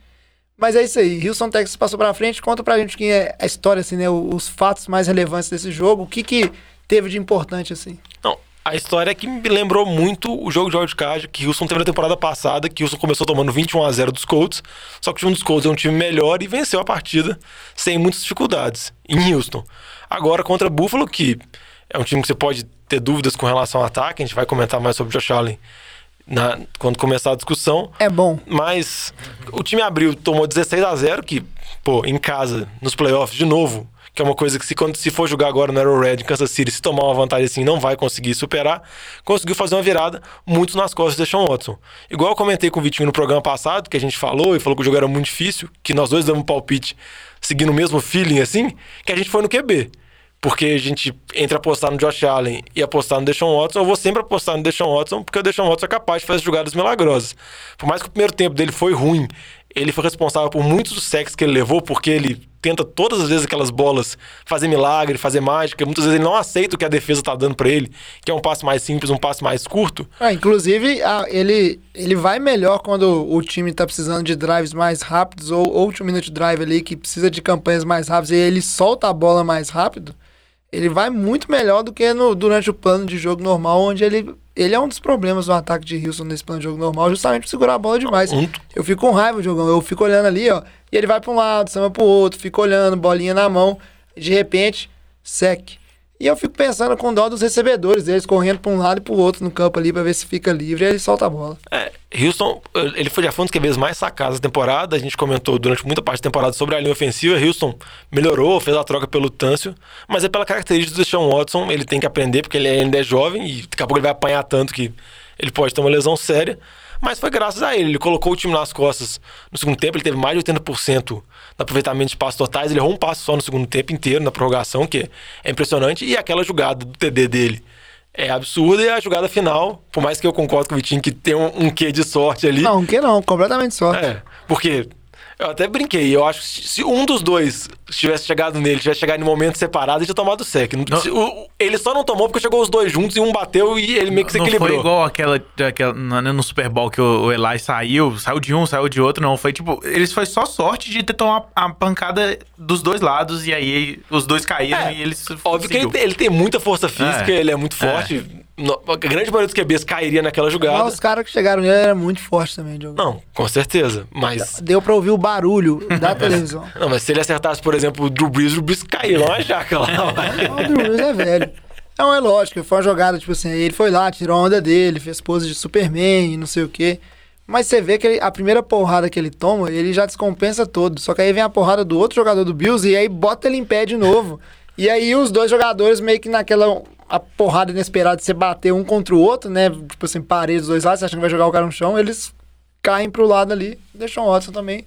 Mas é isso aí, Houston Texas passou pra frente. Conta pra gente quem é a história, assim, né, os fatos mais relevantes desse jogo. O que que teve de importante, assim? Não, a história é que me lembrou muito o jogo de wildcard que Houston teve na temporada passada, que Houston começou tomando 21 a 0 dos Colts, só que o time dos Colts é um time melhor e venceu a partida sem muitas dificuldades em Houston. Agora contra Buffalo, que é um time que você pode ter dúvidas com relação ao ataque, a gente vai comentar mais sobre o Josh Allen na- quando começar a discussão. É bom. Mas o time abriu, tomou 16 a 0 que, pô, em casa, nos playoffs, de novo, que é uma coisa que se, quando, se for jogar agora no Arrowhead, em Kansas City, se tomar uma vantagem assim, não vai conseguir superar, conseguiu fazer uma virada muito nas costas de Sean Watson. Igual eu comentei com o Vitinho no programa passado, que a gente falou e falou que o jogo era muito difícil, que nós dois damos um palpite seguindo o mesmo feeling assim, que a gente foi no QB. Porque a gente, entre apostar no Josh Allen e apostar no Deshaun Watson, eu vou sempre apostar no Deshaun Watson, porque o Deshaun Watson é capaz de fazer jogadas milagrosas. Por mais que o primeiro tempo dele foi ruim, ele foi responsável por muitos dos sacks que ele levou, porque ele tenta todas as vezes aquelas bolas fazer milagre, fazer mágica. Muitas vezes ele não aceita o que a defesa tá dando pra ele, que é um passe mais simples, um passe mais curto. Ah, inclusive, ele, ele vai melhor quando o time tá precisando de drives mais rápidos ou, ou minute drive ali, que precisa de campanhas mais rápidas e ele solta a bola mais rápido. Ele vai muito melhor do que no, durante o plano de jogo normal, onde ele, ele é um dos problemas do ataque de Houston nesse plano de jogo normal, justamente por segurar a bola demais. Um- Eu fico com raiva, jogão. Eu fico olhando ali, ó, e ele vai pra um lado, chama pro outro, fica olhando, bolinha na mão, e de repente, sec. E eu fico pensando com dó dos recebedores deles, correndo pra um lado e pro outro no campo ali pra ver se fica livre, e ele solta a bola. É, Houston, ele foi já foi um dos QBs mais sacados da temporada. A gente comentou durante muita parte da temporada sobre a linha ofensiva. Houston melhorou, fez a troca pelo Tâncio, mas é pela característica do Sean Watson. Ele tem que aprender, porque ele ainda é jovem e daqui a pouco ele vai apanhar tanto que ele pode ter uma lesão séria. Mas foi graças a ele. Ele colocou o time nas costas no segundo tempo. Ele teve mais de 80% no aproveitamento de passos totais. Ele errou um passo só no segundo tempo inteiro, na prorrogação, que é impressionante. E aquela jogada do TD dele é absurda. E a jogada final, por mais que eu concordo com o Vitinho que tem um, um quê de sorte ali. Não, que não, completamente sorte. É, porque eu até brinquei. Eu acho que se um dos dois tivesse chegado nele, tivesse chegado em momento separado, ele tinha tomado o sec. Não- se- o- ele só não tomou porque chegou os dois juntos e um bateu e ele meio que se Não equilibrou. foi igual aquela, aquela no Super Bowl que o, o Eli saiu, saiu de um, saiu de outro, não. Foi tipo, eles foi só sorte de ter tomado a pancada dos dois lados e aí os dois caíram É, e eles Óbvio que ele, conseguiu. tem- ele tem muita força física, É. ele é muito forte. No- a grande maioria dos QBs cairia naquela jogada. Mas os caras que chegaram nele eram muito fortes também, Diogo. Não, com certeza. Mas. Deu pra ouvir o barulho da *laughs* televisão. Não, mas se ele acertasse, por exemplo, o Drew Brees, o Drew Brees caiu lá, jaca lá. *laughs* vai. O Drew Brees é velho. Não, é lógico, foi uma jogada, tipo assim, ele foi lá, tirou a onda dele, fez pose de Superman e não sei o quê. Mas você vê que ele- a primeira porrada que ele toma, ele já descompensa todo. Só que aí vem a porrada do outro jogador do Bills e aí bota ele em pé de novo. E aí os dois jogadores meio que naquela a porrada inesperada de você bater um contra o outro, né? Tipo assim, parede dos dois lados, você achando que vai jogar o cara no chão, eles caem pro lado ali. Deixam o Watson também.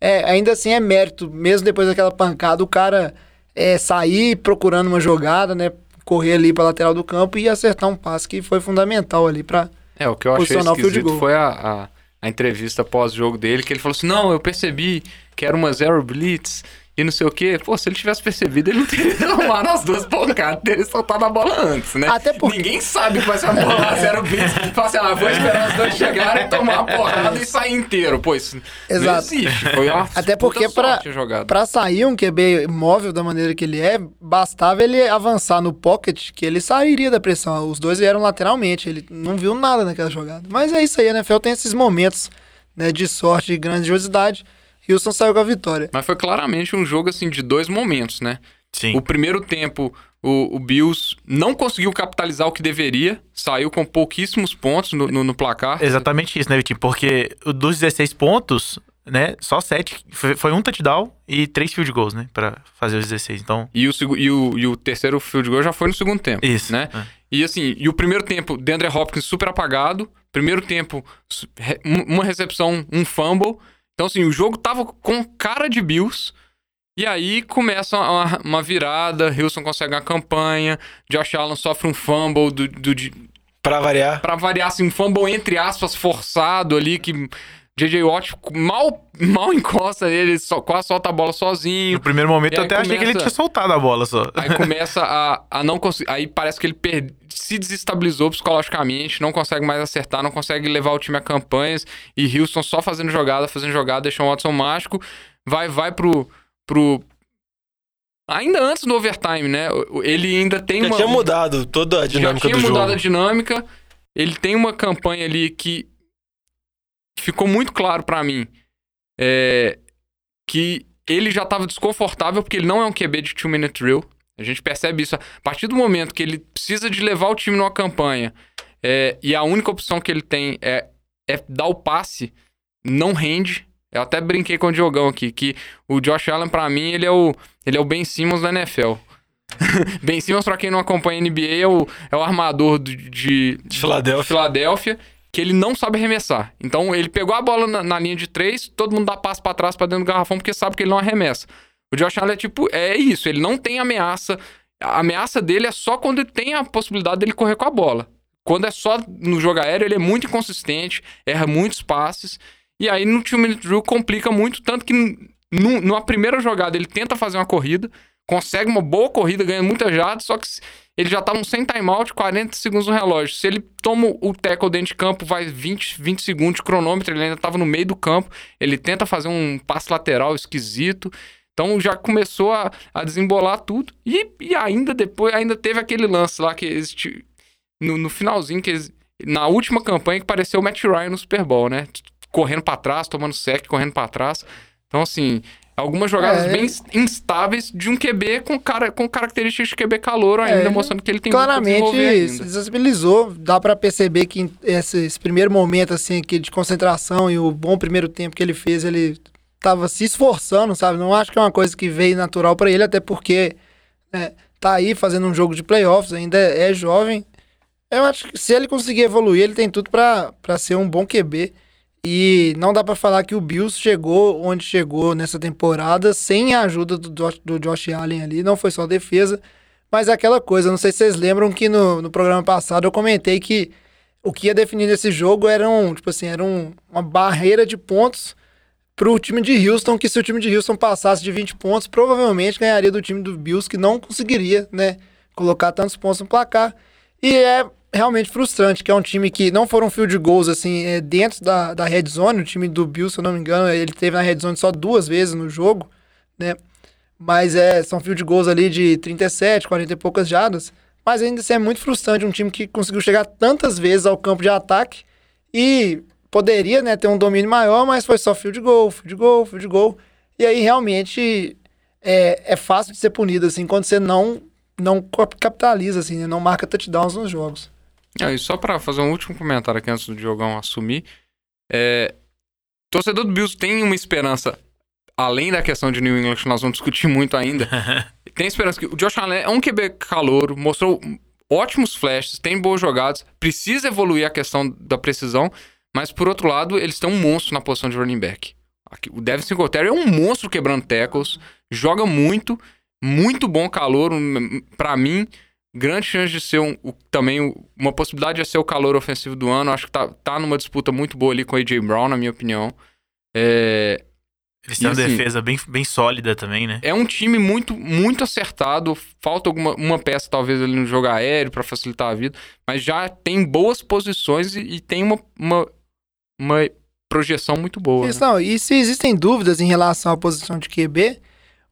É, ainda assim é mérito, mesmo depois daquela pancada, o cara é, sair procurando uma jogada, né? Correr ali pra lateral do campo e acertar um passe que foi fundamental ali pra. É, o que eu achei esquisito foi a, a, a entrevista pós-jogo dele, que ele falou assim, não, eu percebi que era uma zero blitz e não sei o quê. Pô, se ele tivesse percebido, ele não teria *laughs* tomado as duas pancadas, teria soltado a bola antes, né? Até porque- Ninguém sabe que vai ser uma bola zero blitz. Fala assim, ah, vou esperar os dois chegarem, tomar a porrada e sair inteiro. Pô, isso não Exato. existe. Foi uma Até porque pra, pra sair um QB móvel da maneira que ele é, bastava ele avançar no pocket, que ele sairia da pressão. Os dois vieram lateralmente, ele não viu nada naquela jogada. Mas é isso aí, a NFL tem esses momentos né, de sorte e grandiosidade. Houston saiu com a vitória. Mas foi claramente um jogo, assim, de dois momentos, né? Sim. O primeiro tempo, o, o Bills não conseguiu capitalizar o que deveria, saiu com pouquíssimos pontos no, no- no placar. Exatamente isso, né, Vitinho? Porque o dos 16 pontos, né, só 7. Foi, foi um touchdown e três field goals, né, pra fazer os 16. Então, E o, e, o, e o terceiro field goal já foi no segundo tempo. Isso, Né? é. E assim, e o primeiro tempo, DeAndre Hopkins super apagado. Primeiro tempo, um- uma recepção, um fumble. Então, assim, o jogo tava com cara de Bills. E aí começa uma, uma virada, Wilson consegue uma campanha, Josh Allen sofre um fumble do, do, de- Pra variar. Pra variar, assim, um fumble entre aspas forçado ali, que J.J. Watt mal, *laughs* mal encosta ele, só, quase solta a bola sozinho. no primeiro momento eu até achei que ele começa- tinha soltado a bola só. Aí começa a, a não conseguir. Aí parece que ele per- se desestabilizou psicologicamente, não consegue mais acertar, não consegue levar o time a campanhas. E Houston só fazendo jogada, fazendo jogada, deixou um Watson mágico. Vai, vai pro. pro ainda antes do overtime, né? O- o- Ele ainda tem Já uma. tinha mudado toda a já dinâmica tinha do mudado jogo. a dinâmica. Ele tem uma campanha ali que ficou muito claro pra mim é, que ele já tava desconfortável porque ele não é um QB de two-minute drill. A gente percebe isso. A partir do momento que ele precisa de levar o time numa campanha é, e a única opção que ele tem é, é dar o passe, não rende. Eu até brinquei com o Diogão aqui, que o Josh Allen, pra mim, ele é o, ele é o Ben Simmons da NFL. *laughs* ben Simmons, pra quem não acompanha a NBA, é o, é o armador do- de, De Filadélfia. Filadélfia, que ele não sabe arremessar. Então ele pegou a bola na, na linha de três, todo mundo dá passo pra trás pra dentro do garrafão porque sabe que ele não arremessa. O Josh Allen é tipo, é isso, ele não tem ameaça. A ameaça dele é só quando ele tem a possibilidade dele correr com a bola. Quando é só no jogo aéreo, ele é muito inconsistente, erra muitos passes. E aí no two minute drill complica muito, tanto que nu- numa primeira jogada ele tenta fazer uma corrida, consegue uma boa corrida, ganha muitas jardas, só que ele já tava sem timeout, 40 segundos no relógio. Se ele toma o tackle dentro de campo, vai 20, 20 segundos de cronômetro, ele ainda tava no meio do campo, ele tenta fazer um passe lateral esquisito. Então já começou a, a desembolar tudo. E, e ainda depois, ainda teve aquele lance lá que existe no, no finalzinho, que na última campanha que pareceu o Matt Ryan no Super Bowl, né? Correndo pra trás, tomando sec, correndo pra trás. Então, assim, algumas jogadas É, bem instáveis de um QB com, cara, com características de QB calouro ainda, ele mostrando que ele tem muito pra Claramente se desestabilizou. Dá pra perceber que esse, esse primeiro momento assim aqui de concentração e o bom primeiro tempo que ele fez, ele tava se esforçando, sabe? Não acho que é uma coisa que veio natural pra ele, até porque né, tá aí fazendo um jogo de playoffs, ainda é, é jovem. Eu acho que se ele conseguir evoluir, ele tem tudo pra ser um bom QB. E não dá pra falar que o Bills chegou onde chegou nessa temporada sem a ajuda do Josh, do Josh Allen ali. Não foi só defesa, mas é aquela coisa. Não sei se vocês lembram que no, no programa passado eu comentei que o que ia definir nesse jogo era um, tipo assim, era um- uma barreira de pontos pro time de Houston, que se o time de Houston passasse de 20 pontos, provavelmente ganharia do time do Bills, que não conseguiria, né, colocar tantos pontos no placar. E é realmente frustrante, que é um time que não foram field goals, assim, é, dentro da, da red zone, o time do Bills, se eu não me engano, ele teve na red zone só duas vezes no jogo, né, mas é, são field goals ali de 37, 40 e poucas jardas, Mas ainda assim é muito frustrante um time que conseguiu chegar tantas vezes ao campo de ataque e poderia né, ter um domínio maior, mas foi só field goal, field goal, field goal. E aí realmente é, é fácil de ser punido, assim, quando você não, não capitaliza, assim, né, não marca touchdowns nos jogos. Ah, e só pra fazer um último comentário aqui antes do Diogão assumir. É, torcedor do Bills tem uma esperança, além da questão de New England, que nós vamos discutir muito ainda. *laughs* tem esperança que o Josh Allen é um QB calouro, mostrou ótimos flashes, tem boas jogadas, precisa evoluir a questão da precisão, mas por outro lado, eles têm um monstro na posição de running back. Aqui, o Devin Singletary é um monstro quebrando tackles, joga muito, muito bom calor. para mim, grande chance de ser um, também uma possibilidade de ser o calor ofensivo do ano. Acho que tá, tá numa disputa muito boa ali com o AJ Brown, na minha opinião. É, eles têm uma assim, defesa bem, bem sólida também, né? É um time muito, muito acertado. Falta alguma uma peça, talvez, ali no jogo aéreo para facilitar a vida. Mas já tem boas posições e, e tem uma, uma, uma projeção muito boa. Isso, né? não, e se existem dúvidas em relação à posição de QB,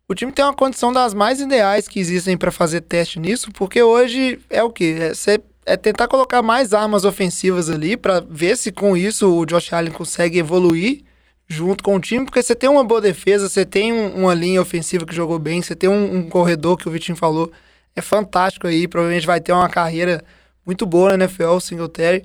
o time tem uma condição das mais ideais que existem para fazer teste nisso, porque hoje é o quê? É, é tentar colocar mais armas ofensivas ali para ver se com isso o Josh Allen consegue evoluir junto com o time, porque você tem uma boa defesa, você tem um, uma linha ofensiva que jogou bem, você tem um, um corredor que o Vitinho falou, é fantástico aí, provavelmente vai ter uma carreira muito boa na NFL, o Singletary.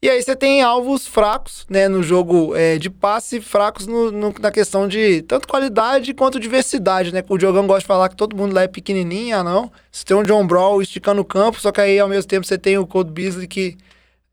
E aí você tem alvos fracos, né, no jogo é, de passe, fracos no, no, na questão de tanto qualidade quanto diversidade, né? O Diogão gosta de falar que todo mundo lá é pequenininho, ah não. Você tem um John Brawl esticando o campo, só que aí ao mesmo tempo você tem o Cold Beasley que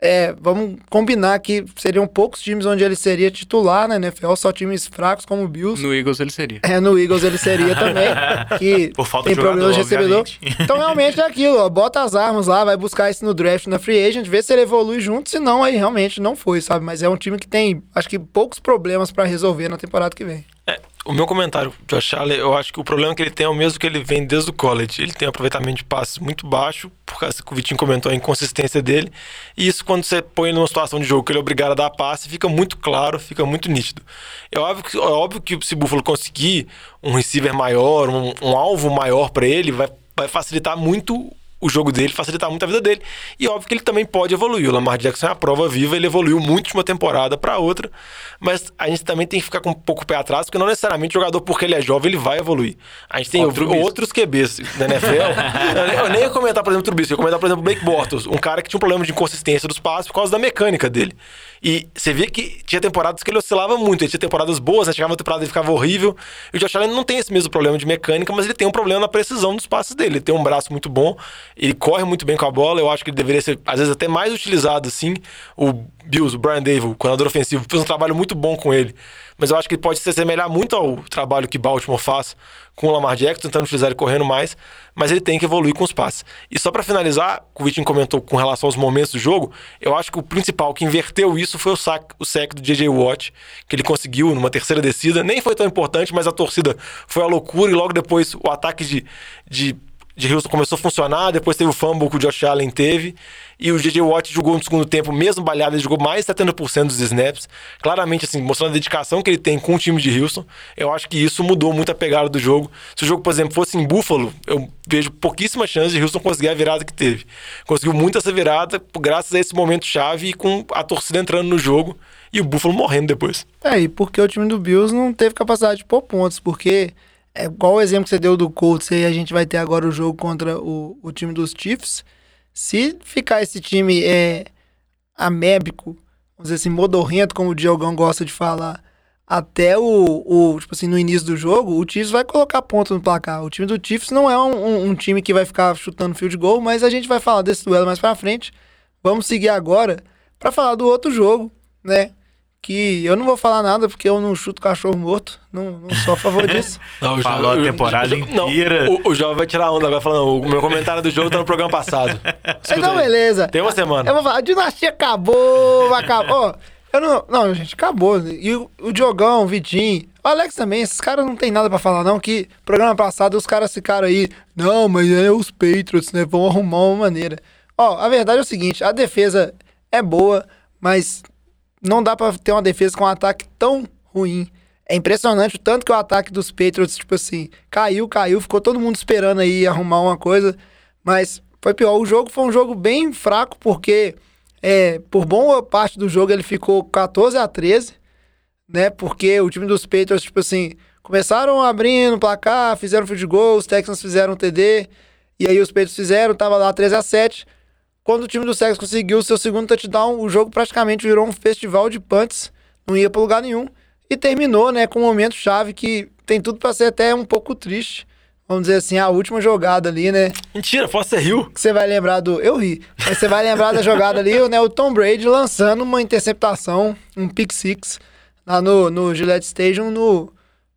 é, vamos combinar que seriam poucos times onde ele seria titular na NFL, só times fracos como o Bills. No Eagles ele seria. É, no Eagles ele seria também. *laughs* que Por falta tem de problemas de recebedor. obviamente. Então realmente é aquilo, ó, bota as armas lá, vai buscar isso no draft, na free agent, vê se ele evolui junto, senão aí realmente não foi, sabe? Mas é um time que tem, acho que poucos problemas para resolver na temporada que vem. É, o meu comentário, Josh Allen, eu acho que o problema que ele tem é o mesmo que ele vem desde o college. Ele tem um aproveitamento de passes muito baixo, por causa que o Vitinho comentou a inconsistência dele. E isso, quando você põe numa situação de jogo que ele é obrigado a dar passe, fica muito claro, fica muito nítido. É óbvio que, é óbvio que se o Buffalo conseguir um receiver maior, um, um alvo maior para ele, vai, vai facilitar muito o jogo dele, facilitar muito a vida dele. E óbvio que ele também pode evoluir. O Lamar Jackson é a prova viva, ele evoluiu muito de uma temporada para outra, mas a gente também tem que ficar com um pouco o pé atrás, porque não necessariamente o jogador, porque ele é jovem, ele vai evoluir. A gente tem outro, outros QBs da NFL. eu nem ia comentar, por exemplo, o Trubisky, eu ia comentar, por exemplo, o Blake Bortles, um cara que tinha um problema de inconsistência dos passos por causa da mecânica dele. E você vê que tinha temporadas que ele oscilava muito. Ele tinha temporadas boas, né? chegava uma temporada e ficava horrível. E o Josh Allen não tem esse mesmo problema de mecânica, mas ele tem um problema na precisão dos passes dele. Ele tem um braço muito bom, ele corre muito bem com a bola. Eu acho que ele deveria ser, às vezes, até mais utilizado assim. O Bills, o Brian Dave, o coordenador ofensivo, fez um trabalho muito bom com ele mas eu acho que ele pode se assemelhar muito ao trabalho que Baltimore faz com o Lamar Jackson, tentando utilizar ele correndo mais, mas ele tem que evoluir com os passes. E só para finalizar, o Vitinho comentou com relação aos momentos do jogo, eu acho que o principal que inverteu isso foi o sack, o sec do JJ Watt, que ele conseguiu numa terceira descida, nem foi tão importante, mas a torcida foi a loucura e logo depois o ataque de, de de Houston começou a funcionar, depois teve o fumble que o Josh Allen teve, e o J.J. Watt jogou no segundo tempo, mesmo balhado, ele jogou mais de 70% dos snaps, claramente assim, mostrando a dedicação que ele tem com o time de Houston, eu acho que isso mudou muito a pegada do jogo. Se o jogo, por exemplo, fosse em Buffalo, eu vejo pouquíssimas chances de Houston conseguir a virada que teve. Conseguiu muito essa virada, graças a esse momento chave e com a torcida entrando no jogo, e o Buffalo morrendo depois. É, e porque o time do Bills não teve capacidade de pôr pontos, porque é igual o exemplo que você deu do Colts e a gente vai ter agora o jogo contra o, o time dos Chiefs. Se ficar esse time é, amébico, vamos dizer assim, modorrento, como o Diogão gosta de falar, até o, o, tipo assim, no início do jogo, o Chiefs vai colocar ponto no placar. O time do Chiefs não é um, um, um, time que vai ficar chutando field goal, mas a gente vai falar desse duelo mais pra frente. Vamos seguir agora para falar do outro jogo, né? Que eu não vou falar nada porque eu não chuto cachorro morto, não, não sou a favor *laughs* disso. não, Falou a temporada inteira. Não, o, o Jovem vai tirar onda agora falando, o meu comentário do jogo tá no programa passado. *laughs* então, beleza. Tem uma semana. Eu vou falar, a dinastia acabou, acabou. eu não, não, gente, acabou. E o, o Diogão, o Vitinho, o Alex também, esses caras não tem nada para falar não, que programa passado os caras ficaram aí, não, mas é os Patriots, né, vão arrumar uma maneira. Ó, a verdade é o seguinte, a defesa é boa, mas não dá para ter uma defesa com um ataque tão ruim. É impressionante o tanto que o ataque dos Patriots, tipo assim, caiu, caiu, ficou todo mundo esperando aí arrumar uma coisa, mas foi pior. O jogo foi um jogo bem fraco, porque é, por boa parte do jogo ele ficou 14 a 13, né? Porque o time dos Patriots, tipo assim, começaram abrindo o placar, fizeram field goal, os Texans fizeram um TD, e aí os Patriots fizeram, tava lá 13 a 7. Quando o time dos Texans conseguiu o seu segundo touchdown, o jogo praticamente virou um festival de punts, não ia para lugar nenhum. E terminou, né, com um momento chave que tem tudo para ser até um pouco triste. Vamos dizer assim, a última jogada ali, né? Mentira, Foster Hill. Que você vai lembrar do. Eu ri. Mas você vai lembrar da jogada ali, né? O Tom Brady lançando uma interceptação, um pick six, lá no, no Gillette Stadium, no.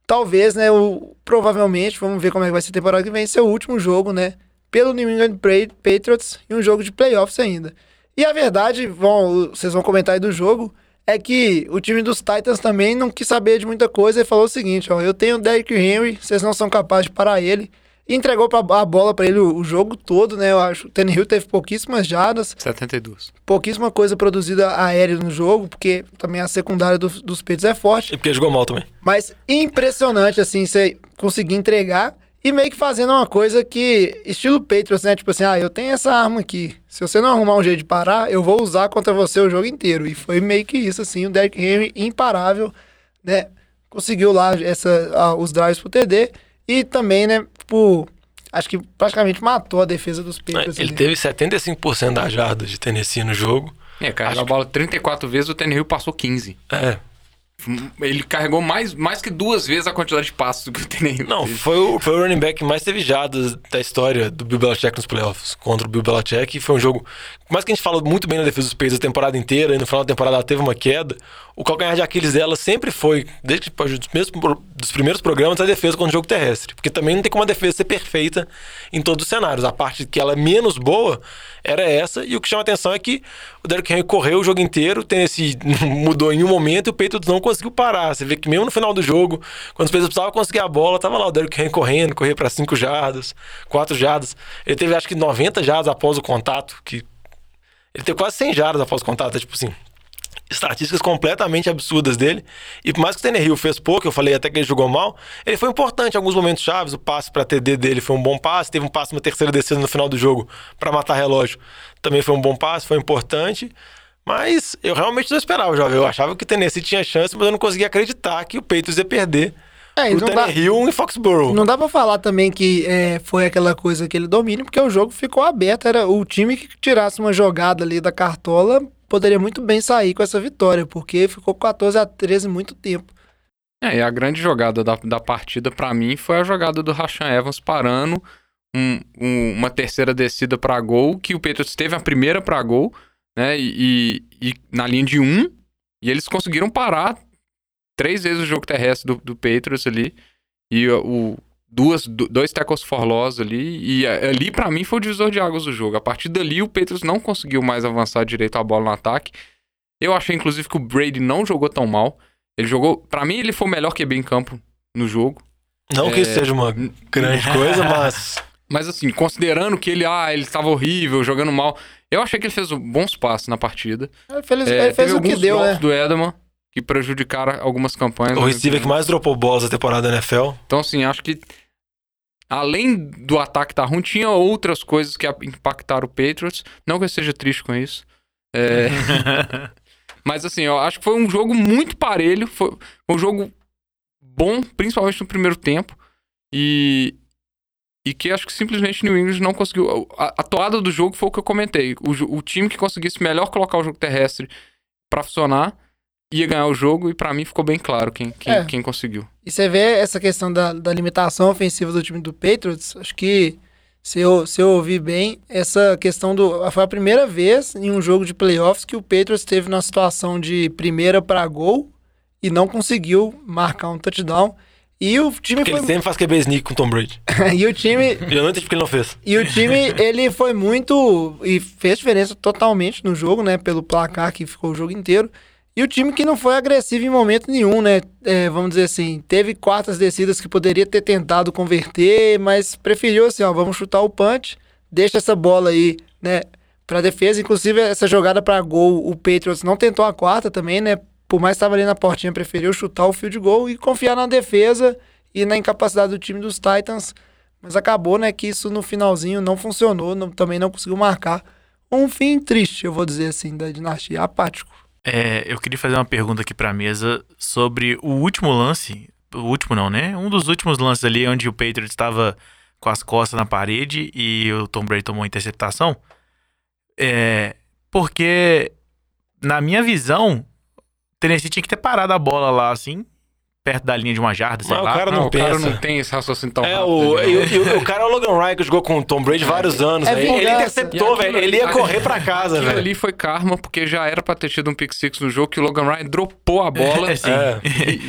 Talvez, né? O, provavelmente, vamos ver como é que vai ser a temporada que vem, seu último jogo, né? Pelo New England Patriots e um jogo de playoffs ainda. E a verdade, vão, vocês vão comentar aí do jogo, é que o time dos Titans também não quis saber de muita coisa e falou o seguinte, ó, eu tenho o Derrick Henry, vocês não são capazes de parar ele. E entregou pra, a bola pra ele o, o jogo todo, né? Eu acho. O Tannehill teve pouquíssimas jardas, 72. pouquíssima coisa produzida aérea no jogo, porque também a secundária do- dos Peitos é forte. E porque jogou mal também. Mas impressionante, assim, você conseguir entregar e meio que fazendo uma coisa que, estilo Patriots, né? Tipo assim, ah, eu tenho essa arma aqui. Se você não arrumar um jeito de parar, eu vou usar contra você o jogo inteiro. E foi meio que isso, assim, o Derrick Henry imparável, né? Conseguiu lá essa, ah, os drives pro TD e também, né, tipo, acho que praticamente matou a defesa dos Patriots. Ele ali. teve 75% das jardas de Tennessee no jogo. É, carregou a bola 34 vezes, o Tannehill passou 15. É. Ele carregou mais, mais que duas vezes a quantidade de passos do que o Tannehill. Não, foi o, foi o running back mais teve jardas da história do Bill Belichick nos playoffs contra o Bill Belichick. E foi um jogo. Por mais que a gente falou muito bem na defesa dos Patriots a temporada inteira, e no final da temporada ela teve uma queda, o calcanhar de Aquiles dela sempre foi, desde que dos, primeiros programas, a defesa contra o jogo terrestre. Porque também não tem como a defesa ser perfeita em todos os cenários. A parte que ela é menos boa era essa, e o que chama atenção é que o Derrick Henry correu o jogo inteiro, tem esse *laughs* mudou em um momento e o Patriots não conseguiu parar. Você vê que mesmo no final do jogo, quando os Patriots precisavam conseguir a bola, tava lá o Derrick Henry correndo, corria para 5 jardas, 4 jardas. Ele teve acho que 90 jardas após o contato, que ele teve quase 100 jardas após o contato, é tipo assim, estatísticas completamente absurdas dele. E por mais que o Tannehill fez pouco, eu falei até que ele jogou mal, ele foi importante em alguns momentos chaves. O passe para TD dele foi um bom passe, teve um passe uma terceira descida no final do jogo para matar relógio. Também foi um bom passe, foi importante. Mas eu realmente não esperava, jovem. Eu achava que o Tennessee tinha chance, mas eu não conseguia acreditar que o Patriots ia perder É, e dá- Tannehill em Foxborough. Não dá pra falar também que é, foi aquela coisa, aquele domínio, porque o jogo ficou aberto. Era o time que tirasse uma jogada ali da cartola poderia muito bem sair com essa vitória, porque ficou 14 a 13 muito tempo. É, e a grande jogada da, da partida pra mim foi a jogada do Rashan Evans parando um- um- uma terceira descida pra gol, que o Patriots teve a primeira pra gol, né? E, e- e na linha de um, e eles conseguiram parar três vezes o jogo terrestre do, do Patriots ali. E o, duas, do- dois tackles for loss ali. E ali, pra mim, foi o divisor de águas do jogo. A partir dali, o Patriots não conseguiu mais avançar direito a bola no ataque. Eu achei, inclusive, que o Brady não jogou tão mal. Ele jogou. Pra mim, ele foi o melhor QB em campo no jogo. Não que isso seja uma grande coisa, *laughs* mas. Mas assim, considerando que ele, ah, ele estava horrível, jogando mal. Eu achei que ele fez bons passes na partida. Ele fez, É, ele fez o que deu, né? do Edelman que prejudicaram algumas campanhas. O receiver que mais dropou bolas da temporada da NFL. Então, assim, acho que além do ataque estar ruim, tinha outras coisas que impactaram o Patriots. Não que eu seja triste com isso. É, *laughs* Mas assim, eu acho que foi um jogo muito parelho. Foi um jogo bom, principalmente no primeiro tempo. E, e que acho que simplesmente New England não conseguiu. A, a toada do jogo foi o que eu comentei. O, o time que conseguisse melhor colocar o jogo terrestre pra funcionar ia ganhar o jogo. E pra mim ficou bem claro quem, quem, É. quem conseguiu. E você vê essa questão da, da limitação ofensiva do time do Patriots, acho que se eu, se eu ouvir bem, essa questão do. Foi a primeira vez em um jogo de playoffs que o Patriots teve na situação de primeira para gol e não conseguiu marcar um touchdown. E o time Porque ele foi. sempre faz QB sneak com Tom Brady. *laughs* e o time. Eu não entendi porque ele não fez. E o time, ele foi muito. E fez diferença totalmente no jogo, né? Pelo placar que ficou o jogo inteiro. E o time que não foi agressivo em momento nenhum, né? É, vamos dizer assim, teve quartas descidas que poderia ter tentado converter, mas preferiu assim, ó, vamos chutar o punch, deixa essa bola aí, né? Pra defesa. Inclusive, essa jogada pra gol, o Patriots não tentou a quarta também, né? Por mais que estava ali na portinha, preferiu chutar o field goal e confiar na defesa e na incapacidade do time dos Titans Mas acabou, né, que isso no finalzinho não funcionou, não- também não conseguiu marcar. Um fim triste, eu vou dizer assim, da dinastia, apático. É, eu queria fazer uma pergunta aqui pra mesa sobre o último lance. O último não, né? Um dos últimos lances ali onde o Patriots estava com as costas na parede e o Tom Brady tomou uma interceptação. É, porque, na minha visão, Tennessee tinha que ter parado a bola lá, assim, perto da linha de uma jarda, sei Mas o lá. cara Não, não o cara pensa. não tem esse raciocínio tão É, rápido. o, e, não. o- e o- o cara é o Logan Ryan que jogou com o Tom Brady vários anos. É ele interceptou, velho. Ele ia aquilo- correr pra casa, velho. ali foi karma, porque já era pra ter tido um pick six no jogo que o Logan Ryan dropou a bola. *laughs* É, sim. É.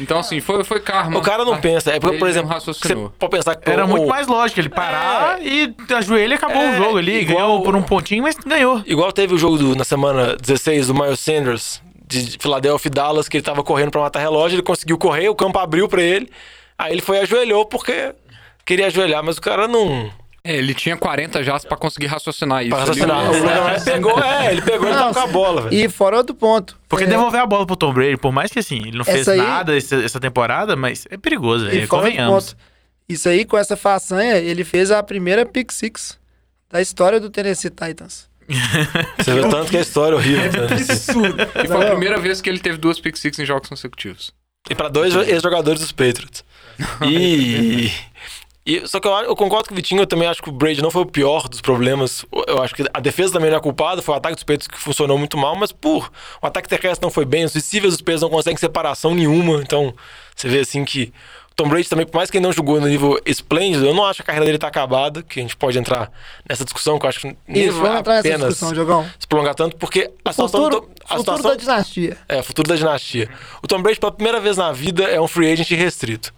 Então, assim, foi, foi karma. O cara não Ah, pensa. É porque, ele por não exemplo, você raciocinou. pode pensar que Era o- muito mais lógico ele parar e ajoelha e acabou É, o jogo ali. igual- Ganhou por um pontinho, mas ganhou. Igual teve o jogo do- na semana 16 do Miles Sanders de Philadelphia e Dallas, que ele tava correndo pra matar relógio, ele conseguiu correr, o campo abriu pra ele. Aí ele foi e ajoelhou porque queria ajoelhar, mas o cara não. É, ele tinha 40 já pra conseguir raciocinar isso. Pra raciocinar. O Logan Ryan pegou, é, ele pegou e tava com a bola, velho. E fora outro ponto. Porque é, devolver a bola pro Tom Brady, por mais que assim, ele não fez Essa aí- nada essa, essa temporada, mas é perigoso, é, fora outro convenhamos. ponto. Isso aí, com essa façanha, ele fez a primeira pick six da história do Tennessee Titans. *laughs* Você vê tanto que a história é horrível. né? E foi a primeira vez que ele teve duas pick six em jogos consecutivos. E pra dois ex-jogadores dos Patriots. E. *laughs* e- só que eu, eu concordo com o Vitinho, eu também acho que o Brady não foi o pior dos problemas. Eu acho que a defesa também não é culpada, foi o ataque dos Patriots que funcionou muito mal, mas, por o ataque terrestre não foi bem, os receivers dos Patriots não conseguem separação nenhuma, então você vê assim que. O Tom Brady também, por mais que ele não jogou no nível esplêndido, eu não acho que a carreira dele tá acabada, que a gente pode entrar nessa discussão, que eu acho que Isso, vamos entrar nessa discussão, Jogão. se prolongar tanto, porque a situação... Futuro, do- a futuro situação da dinastia. é, futuro da dinastia. O Tom Brady, pela primeira vez na vida, é um free agent restrito.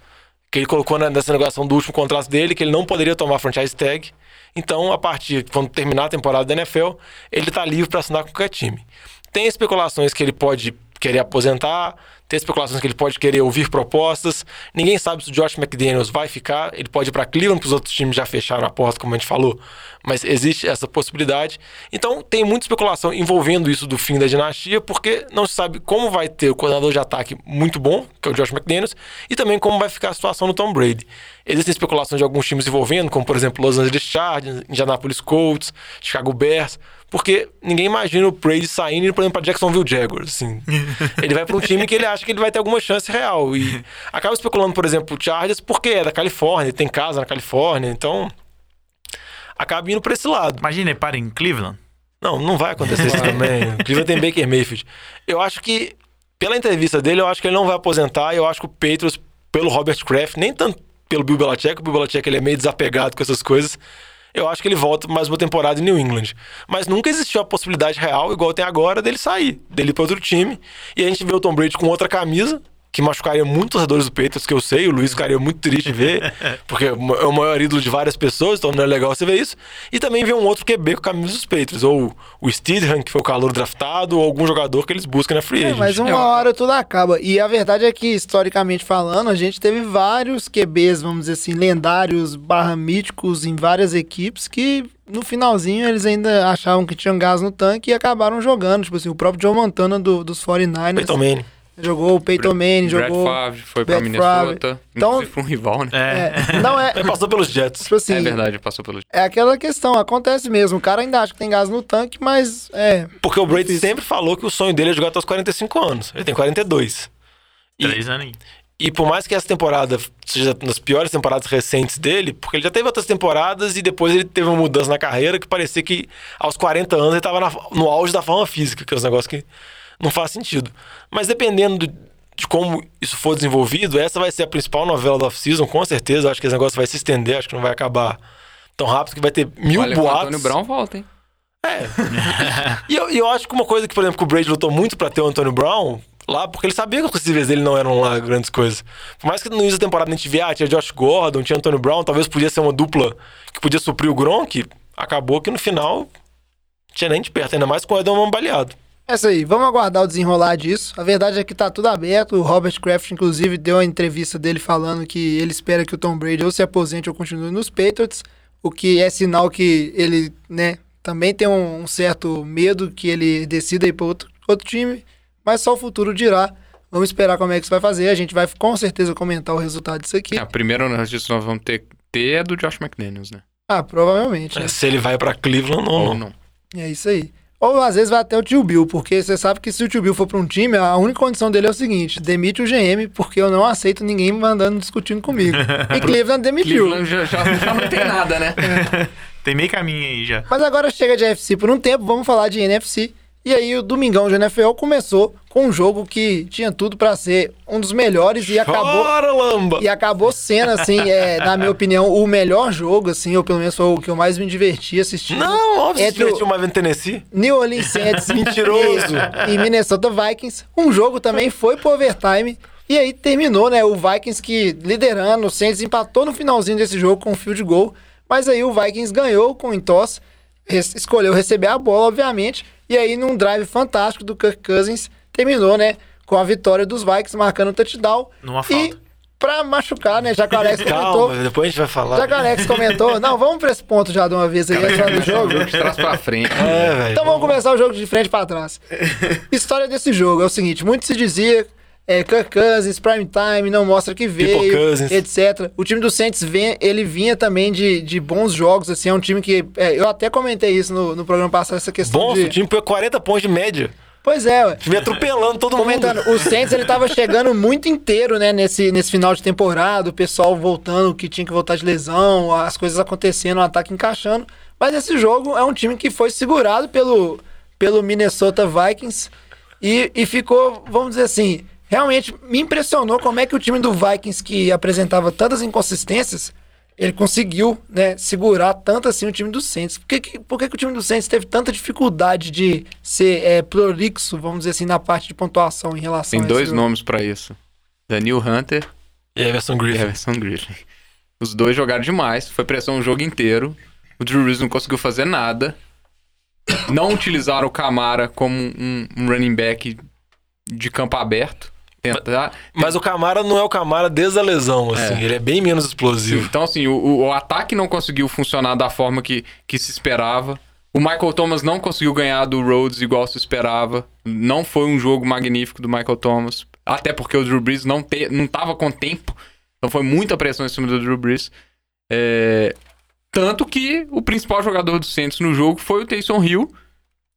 Que ele colocou nessa negociação do último contrato dele, que ele não poderia tomar franchise tag. Então, a partir quando terminar a temporada da NFL, ele tá livre para assinar com qualquer time. Tem especulações que ele pode querer aposentar, tem especulações que ele pode querer ouvir propostas. Ninguém sabe se o Josh McDaniels vai ficar. Ele pode ir para Cleveland, porque os outros times já fecharam a porta, como a gente falou. Mas existe essa possibilidade. Então, tem muita especulação envolvendo isso do fim da dinastia, porque não se sabe como vai ter o coordenador de ataque muito bom, que é o Josh McDaniels, e também como vai ficar a situação do Tom Brady. Existem especulações de alguns times envolvendo, como por exemplo Los Angeles Chargers, Indianapolis Colts, Chicago Bears, porque ninguém imagina o Brady saindo e indo, por exemplo, para Jacksonville Jaguars. Assim. *laughs* ele vai para um time que ele acha que ele vai ter alguma chance real. E *laughs* acaba especulando, por exemplo, o Chargers, porque é da Califórnia, tem casa na Califórnia, então acaba indo para esse lado. Imagina, ele para em Cleveland. Não, não vai acontecer isso *laughs* também. O Cleveland tem Baker Mayfield. Eu acho que, pela entrevista dele, eu acho que ele não vai aposentar. E eu acho que o Patriots, pelo Robert Kraft, nem tanto pelo Bill Belichick, o Bill Belichick ele é meio desapegado com essas coisas. Eu acho que ele volta mais uma temporada em New England. Mas nunca existiu a possibilidade real, igual tem agora, dele sair, dele ir para outro time. E a gente vê o Tom Brady com outra camisa, que machucaria muito os torcedores do Patriots, que eu sei, o Luiz ficaria muito triste de ver, *laughs* porque é o maior ídolo de várias pessoas, então não é legal você ver isso. E também ver um outro QB com a camisa dos Patriots, ou o Steedham, que foi o calor draftado, ou algum jogador que eles buscam na free É, agent. mas uma hora tudo acaba. E a verdade é que, historicamente falando, a gente teve vários QBs, vamos dizer assim, lendários barra míticos em várias equipes que no finalzinho eles ainda achavam que tinham gás no tanque e acabaram jogando. Tipo assim, o próprio Joe Montana do- dos 49ers. Peyton Manning. Jogou o Peyton Manning, Brett jogou. Favre foi pra Brett Minnesota. Favre. Então- foi um rival, né? É, não é. *laughs* Ele passou pelos Jets. Tipo assim, É verdade, passou pelo. é aquela questão, acontece mesmo. O cara ainda acha que tem gás no tanque, mas é. Porque o Brady sempre falou que o sonho dele é jogar até os 45 anos. Ele tem 42. E, Três aninhos. E por mais que essa temporada seja das piores temporadas recentes dele, porque ele já teve outras temporadas e depois ele teve uma mudança na carreira que parecia que aos 40 anos ele estava no auge da forma física, que é um negócio que não faz sentido. Mas dependendo do- de como isso for desenvolvido, essa vai ser a principal novela da off-season, com certeza. Eu acho que esse negócio vai se estender, acho que não vai acabar tão rápido, que vai ter mil Olha que o boatos. Antônio Brown volta, hein? E eu, e eu acho que uma coisa que, por exemplo, que o Brady lutou muito pra ter o Antônio Brown lá, porque ele sabia que os receivers dele não eram lá grandes coisas. Por mais que no início da temporada a gente via, ah, tinha Josh Gordon, tinha Antônio Brown, talvez podia ser uma dupla que podia suprir o Gronk, acabou que no final tinha nem de perto, ainda mais com o Edom baleado. É isso aí, vamos aguardar o desenrolar disso. A verdade é que tá tudo aberto. O Robert Kraft, inclusive, deu uma entrevista dele falando que ele espera que o Tom Brady ou se aposente ou continue nos Patriots, o que é sinal que ele, né, também tem um, um certo medo que ele decida ir para outro, outro time, mas só o futuro dirá. Vamos esperar como é que isso vai fazer. A gente vai com certeza comentar o resultado disso aqui. É, primeiro, antes disso, nós vamos ter ter é do Josh McDaniels, né? Ah, provavelmente. né? É, Se ele vai pra Cleveland ou não. não. É isso aí. Ou às vezes vai até o tio Bill, porque você sabe que se o tio Bill for pra um time, a única condição dele é o seguinte: demite o GM, porque eu não aceito ninguém mandando discutindo comigo. *laughs* E Cleveland demitiu. Cleveland já, já, já não tem nada, né? *laughs* Tem meio caminho aí já. Mas agora chega de NFC por um tempo, vamos falar de NFC. E aí o Domingão de NFL começou com um jogo que tinha tudo pra ser um dos melhores e acabou Bora, Lamba! e acabou sendo assim, é, na minha opinião, o melhor jogo assim, ou pelo menos foi o que eu mais me diverti assistindo. Não, óbvio Entre o- divertiu mais vendo Tennessee. New Orleans Saints *laughs* Mentiroso. e, e Minnesota Vikings. Um jogo também foi pro overtime. E aí terminou, né? O Vikings que liderando, o Saints empatou no finalzinho desse jogo com um field goal. Mas aí o Vikings ganhou com o entosse, res- escolheu receber a bola, obviamente. E aí num drive fantástico do Kirk Cousins, terminou, né? Com a vitória dos Vikings, marcando o touchdown. Numa E falta. pra machucar, né? Já que o Alex *laughs* comentou... Calma, depois a gente vai falar. Já que o Alex comentou... Não, vamos pra esse ponto já de uma vez aí, antes do jogo. Jogo de trás pra frente. É, velho. Então vamos começar o jogo de frente pra trás. *laughs* História desse jogo é o seguinte: muito se dizia. É, Kirk Cousins, prime time, não mostra que veio, etc. O time do Saints, vem, ele vinha também de, de bons jogos, assim, é um time que... é, eu até comentei isso no, no programa passado, essa questão Bom, de... o time pôs 40 pontos de média. Pois é, ué. Time atropelando todo Comentando, mundo. o Saints ele tava chegando muito inteiro, né, nesse, nesse final de temporada, o pessoal voltando, que tinha que voltar de lesão, as coisas acontecendo, o ataque encaixando. Mas esse jogo é um time que foi segurado pelo, pelo Minnesota Vikings e, e ficou, vamos dizer assim, realmente me impressionou como é que o time do Vikings, que apresentava tantas inconsistências, ele conseguiu, né, segurar tanto assim o time do Saints. Por que, que- por que, que o time do Saints teve tanta dificuldade de ser é, prolixo, vamos dizer assim, na parte de pontuação em relação Tem a dois esse nomes pra isso. Daniel Hunter E Everson e Griffin. Everson Griffin. Os dois jogaram demais, foi pressão o jogo inteiro. O Drew Brees não conseguiu fazer nada. Não utilizaram o Camara como um, um running back de campo aberto. Tentar. Mas o Camara não é o Camara desde a lesão, assim. Ele é bem menos explosivo. Então, assim, o, o- ataque não conseguiu funcionar da forma que, que se esperava. O Michael Thomas não conseguiu ganhar do Rhodes igual se esperava. Não foi um jogo magnífico do Michael Thomas. Até porque o Drew Brees não, te, não tava com tempo. Então foi muita pressão em cima do Drew Brees. É, tanto que o principal jogador do Saints no jogo foi o Taysom Hill.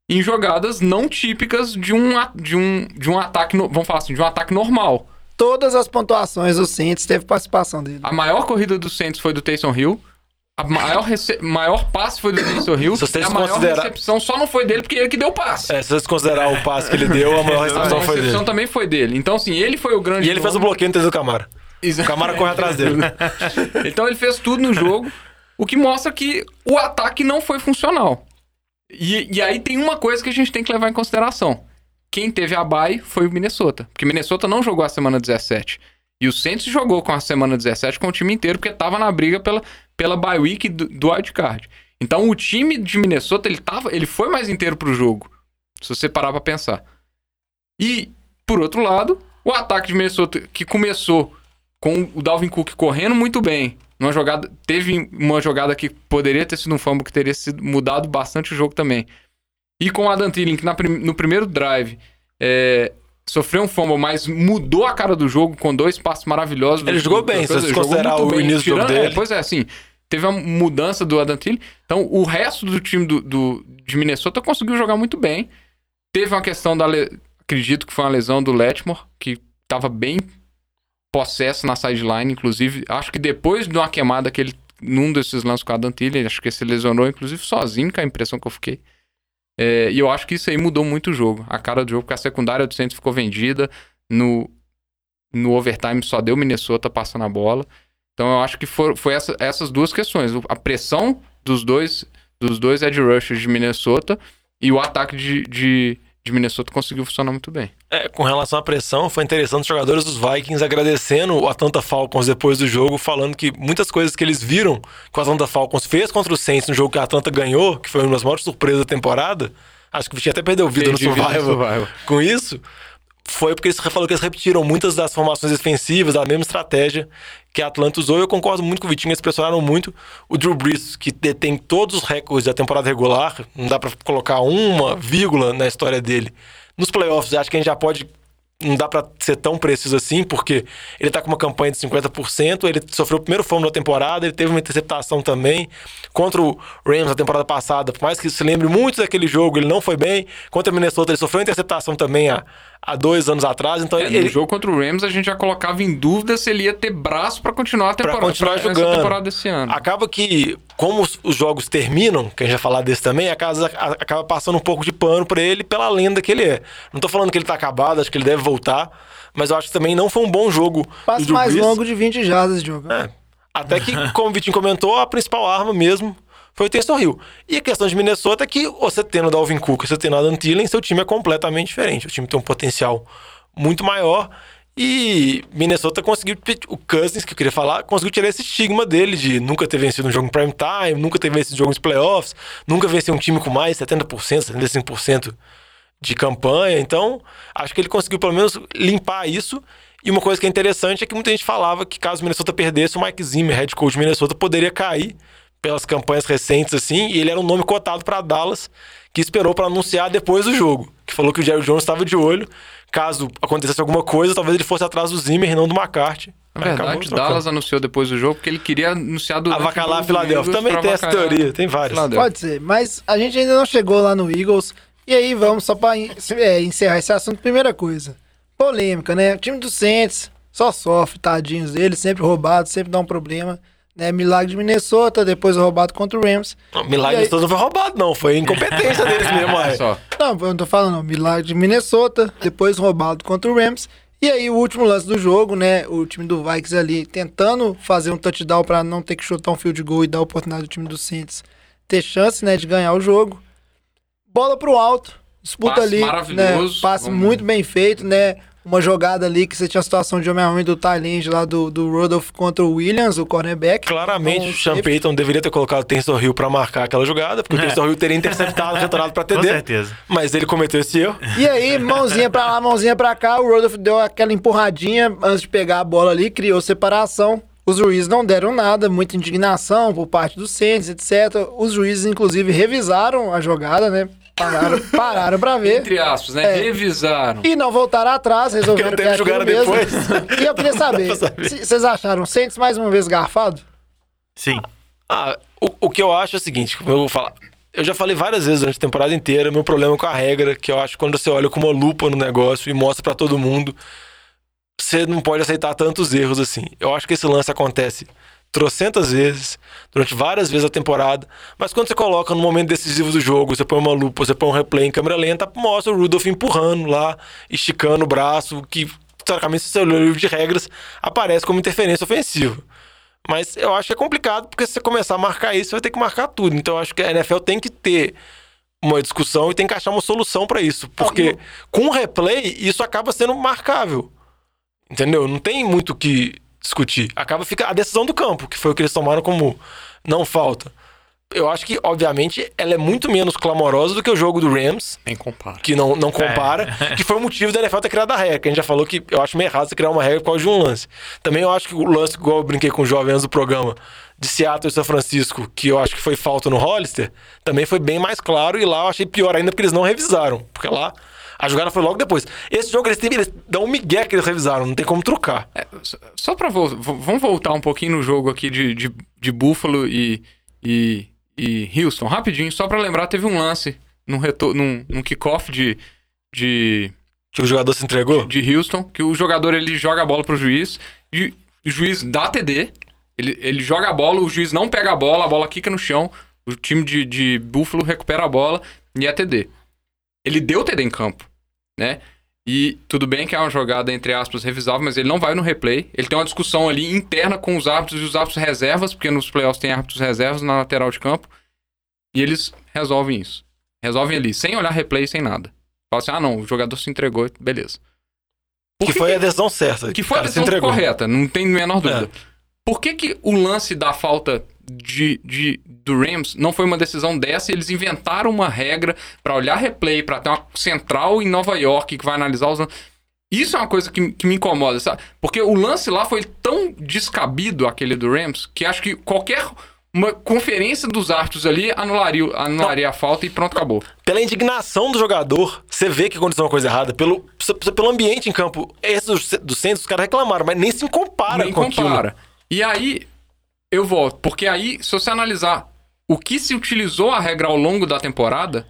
Em jogadas não típicas de um, a- de um, de um ataque, no- vamos falar assim, de um ataque normal. Todas as pontuações do Saints teve participação dele. A maior corrida do Saints foi do Taysom Hill. A maior, rece- maior passe foi do Taysom Hill. Se vocês a maior considerar- recepção só não foi dele porque ele que deu o passe. É, se você considerar o passe que ele deu, a maior a recepção foi recepção dele. também foi dele. Então, assim, ele foi o grande. E ele fez o bloqueio no do Camara. O Camara corre atrás dele. *laughs* Então ele fez tudo no jogo, o que mostra que o ataque não foi funcional. E, e aí tem uma coisa que a gente tem que levar em consideração. Quem teve a bye foi o Minnesota. Porque Minnesota não jogou a semana 17. E o Saints jogou com a semana 17 com o time inteiro, porque tava na briga pela, pela bye week do, do wildcard. Então o time de Minnesota, ele, tava, ele foi mais inteiro pro jogo. Se você parar pra pensar. E, por outro lado, o ataque de Minnesota, que começou com o Dalvin Cook correndo muito bem. Numa jogada, teve uma jogada que poderia ter sido um fumble que teria sido mudado bastante o jogo também. E com o Adam Thielen, que na no primeiro drive é, sofreu um fumble, mas mudou a cara do jogo com dois passos maravilhosos. Ele jogou bem, se você considerar o bem, início do jogo tirando- é, dele. pois é, assim, teve a mudança do Adam Thielen. Então, o resto do time do, do- de Minnesota conseguiu jogar muito bem. Teve uma questão da... le- Acredito que foi uma lesão do Letmore, que estava bem possesso na sideline, inclusive. Acho que depois de uma queimada que ele, num desses lances com a Dantilha, acho que ele se lesionou, inclusive, sozinho, com a impressão que eu fiquei. É, e eu acho que isso aí mudou muito o jogo. A cara do jogo, porque a secundária do Saints ficou vendida. No, no overtime só deu Minnesota passando a bola. Então eu acho que for, foi essa- essas duas questões. A pressão dos dois, dos dois edge rushers de Minnesota e o ataque de, de, de Minnesota conseguiu funcionar muito bem. É, com relação à pressão, foi interessante os jogadores dos Vikings agradecendo o Atlanta Falcons depois do jogo, falando que muitas coisas que eles viram que o Atlanta Falcons fez contra o Saints no jogo que a Atlanta ganhou, que foi uma das maiores surpresas da temporada, acho que o Vitinho até perdeu vida no Perdi vida no Survival, com isso, foi porque eles falou que eles repetiram muitas das formações defensivas, da mesma estratégia que a Atlanta usou. Eu concordo muito com o Vitinho, eles pressionaram muito o Drew Brees, que detém todos os recordes da temporada regular, não dá pra colocar uma vírgula na história dele. Nos playoffs, acho que a gente já pode não dá pra ser tão preciso assim, porque ele tá com uma campanha de 50%, ele sofreu o primeiro fumble da temporada, ele teve uma interceptação também. Contra o Rams na temporada passada, por mais que se lembre muito daquele jogo, ele não foi bem. Contra o Minnesota, ele sofreu uma interceptação também há, há dois anos atrás. Então É, ele, no jogo contra o Rams, a gente já colocava em dúvida se ele ia ter braço pra continuar a Pra temporada. continuar essa jogando. temporada desse ano. Acaba que, como os, os jogos terminam, que a gente vai falar desse também, a casa acaba passando um pouco de pano pra ele pela lenda que ele é. Não tô falando que ele tá acabado, acho que ele deve voltar, mas eu acho que também não foi um bom jogo. Drew mais longo de 20 jardas de jogo. É. Até que, como o Vitinho comentou, a principal arma mesmo foi o Taysom Hill. E a questão de Minnesota é que você tendo o Dalvin Cook, você tendo o Adam Thielen, seu time é completamente diferente. O time tem um potencial muito maior. E Minnesota conseguiu, o Cousins, que eu queria falar, conseguiu tirar esse estigma dele de nunca ter vencido um jogo em prime time, nunca ter vencido jogos em playoffs, nunca vencer um time com mais 70%, 75% de campanha. Então, acho que ele conseguiu pelo menos limpar isso. E uma coisa que é interessante é que muita gente falava que caso Minnesota perdesse, o Mike Zimmer, head coach de Minnesota, poderia cair pelas campanhas recentes assim, e ele era um nome cotado para Dallas, que esperou para anunciar depois do jogo, que falou que o Jerry Jones estava de olho, caso acontecesse alguma coisa, talvez ele fosse atrás do Zimmer e não do McCarthy. Na acabou verdade. Dallas anunciou depois do jogo porque ele queria anunciar do Avacalhar a Filadélfia. Também tem essa teoria, tem várias. Pode ser, mas a gente ainda não chegou lá no Eagles. E aí, vamos só pra en- é, encerrar esse assunto. Primeira coisa, polêmica, né? O time do Saints só sofre, tadinhos deles, sempre roubado, sempre dá um problema. Né? Milagre de Minnesota, depois roubado contra o Rams. Não, Milagre aí- todo não foi roubado, não. Foi incompetência *laughs* deles mesmo. Olha é. só. Não, eu não tô falando, não. Milagre de Minnesota, depois roubado contra o Rams. E aí, o último lance do jogo, né? O time do Vikings ali tentando fazer um touchdown pra não ter que chutar um field goal e dar oportunidade ao time do Saints ter chance, né, de ganhar o jogo. Bola pro alto, disputa Passe ali, maravilhoso. né? Passe Vamos- muito bem feito, né? Uma jogada ali que você tinha a situação de homem a homem do Thailand lá do, do Rodolph contra o Williams, o cornerback. Claramente, Então, o Sean Payton deveria ter colocado o Tensor Hill pra marcar aquela jogada, porque o É. Tensor Hill teria interceptado, *laughs* retornado pra TD. Com certeza. Mas ele cometeu esse erro. E aí, mãozinha pra lá, mãozinha pra cá, o Rodolph deu aquela empurradinha antes de pegar a bola ali, criou separação. Os juízes não deram nada, muita indignação por parte dos Saints, etc. Os juízes, inclusive, revisaram a jogada, né? Pararam, pararam pra ver. Entre aspas, né? É. Revisaram. E não voltaram atrás, resolveram Porque que não teve mesmo. depois. E eu queria *laughs* saber, vocês acharam Saints mais uma vez garfado? Sim. Ah, o, o que eu acho é o seguinte, eu vou falar. Eu já falei várias vezes durante a temporada inteira, meu problema com a regra, que eu acho que quando você olha com uma lupa no negócio e mostra pra todo mundo, você não pode aceitar tantos erros assim. Eu acho que esse lance acontece trocentas vezes, durante várias vezes a temporada, mas quando você coloca no momento decisivo do jogo, você põe uma lupa, você põe um replay em câmera lenta, mostra o Rudolph empurrando lá, esticando o braço, que, teoricamente, se você o livro de regras, aparece como interferência ofensiva. Mas eu acho que é complicado, porque se você começar a marcar isso, você vai ter que marcar tudo. Então eu acho que a NFL tem que ter uma discussão e tem que achar uma solução pra isso. Porque com o replay, isso acaba sendo marcável. Entendeu? Não tem muito o que discutir. Acaba fica a decisão do campo, que foi o que eles tomaram como não falta. Eu acho que, obviamente, ela é muito menos clamorosa do que o jogo do Rams, Nem compara. que não, não compara, *laughs* que foi o motivo da NFL ter criado a regra. que A gente já falou que eu acho meio errado você criar uma regra por causa de um lance. Também eu acho que o lance, igual eu brinquei com o jovem antes do programa, de Seattle e São Francisco, que eu acho que foi falta no Hollister, também foi bem mais claro, e lá eu achei pior ainda porque eles não revisaram. Porque lá a jogada foi logo depois. Esse jogo eles, têm, eles dão um migué que eles revisaram, não tem como trocar. É, só- só pra vol- v- vamos voltar um pouquinho no jogo aqui de, de, de Buffalo e, e, e Houston, rapidinho, só pra lembrar, teve um lance num, num, num kickoff de, de, Que o jogador se entregou. de Houston, que o jogador ele joga a bola pro juiz, e o juiz dá TD, ele, ele joga a bola, o juiz não pega a bola, a bola quica no chão, o time de, de Buffalo recupera a bola e é TD. Ele deu TD em campo, né? E tudo bem que é uma jogada, entre aspas, revisável, mas ele não vai no replay. Ele tem uma discussão ali interna com os árbitros e os árbitros reservas, porque nos playoffs tem árbitros reservas na lateral de campo. E eles resolvem isso. Resolvem ali, sem olhar replay, sem nada. Fala assim, ah não, o jogador se entregou, beleza. Por Que foi a decisão certa. que foi a O decisão correta, não tem a menor dúvida. É. Por que, que o lance da falta de, de- do Rams não foi uma decisão dessa eles inventaram uma regra pra olhar replay, pra ter uma central em Nova York que vai analisar os? Isso é uma coisa que, que me incomoda, sabe? Porque o lance lá foi tão descabido, aquele do Rams, que acho que qualquer uma conferência dos árbitros ali anularia, anularia a falta e pronto, acabou. Pela indignação do jogador, você vê que aconteceu uma coisa errada. Pelo, pelo ambiente em campo, esses dos, do centro, os caras reclamaram, mas nem se compara Nem com aquilo. compara. E aí, eu volto, porque aí, se você analisar o que se utilizou a regra ao longo da temporada,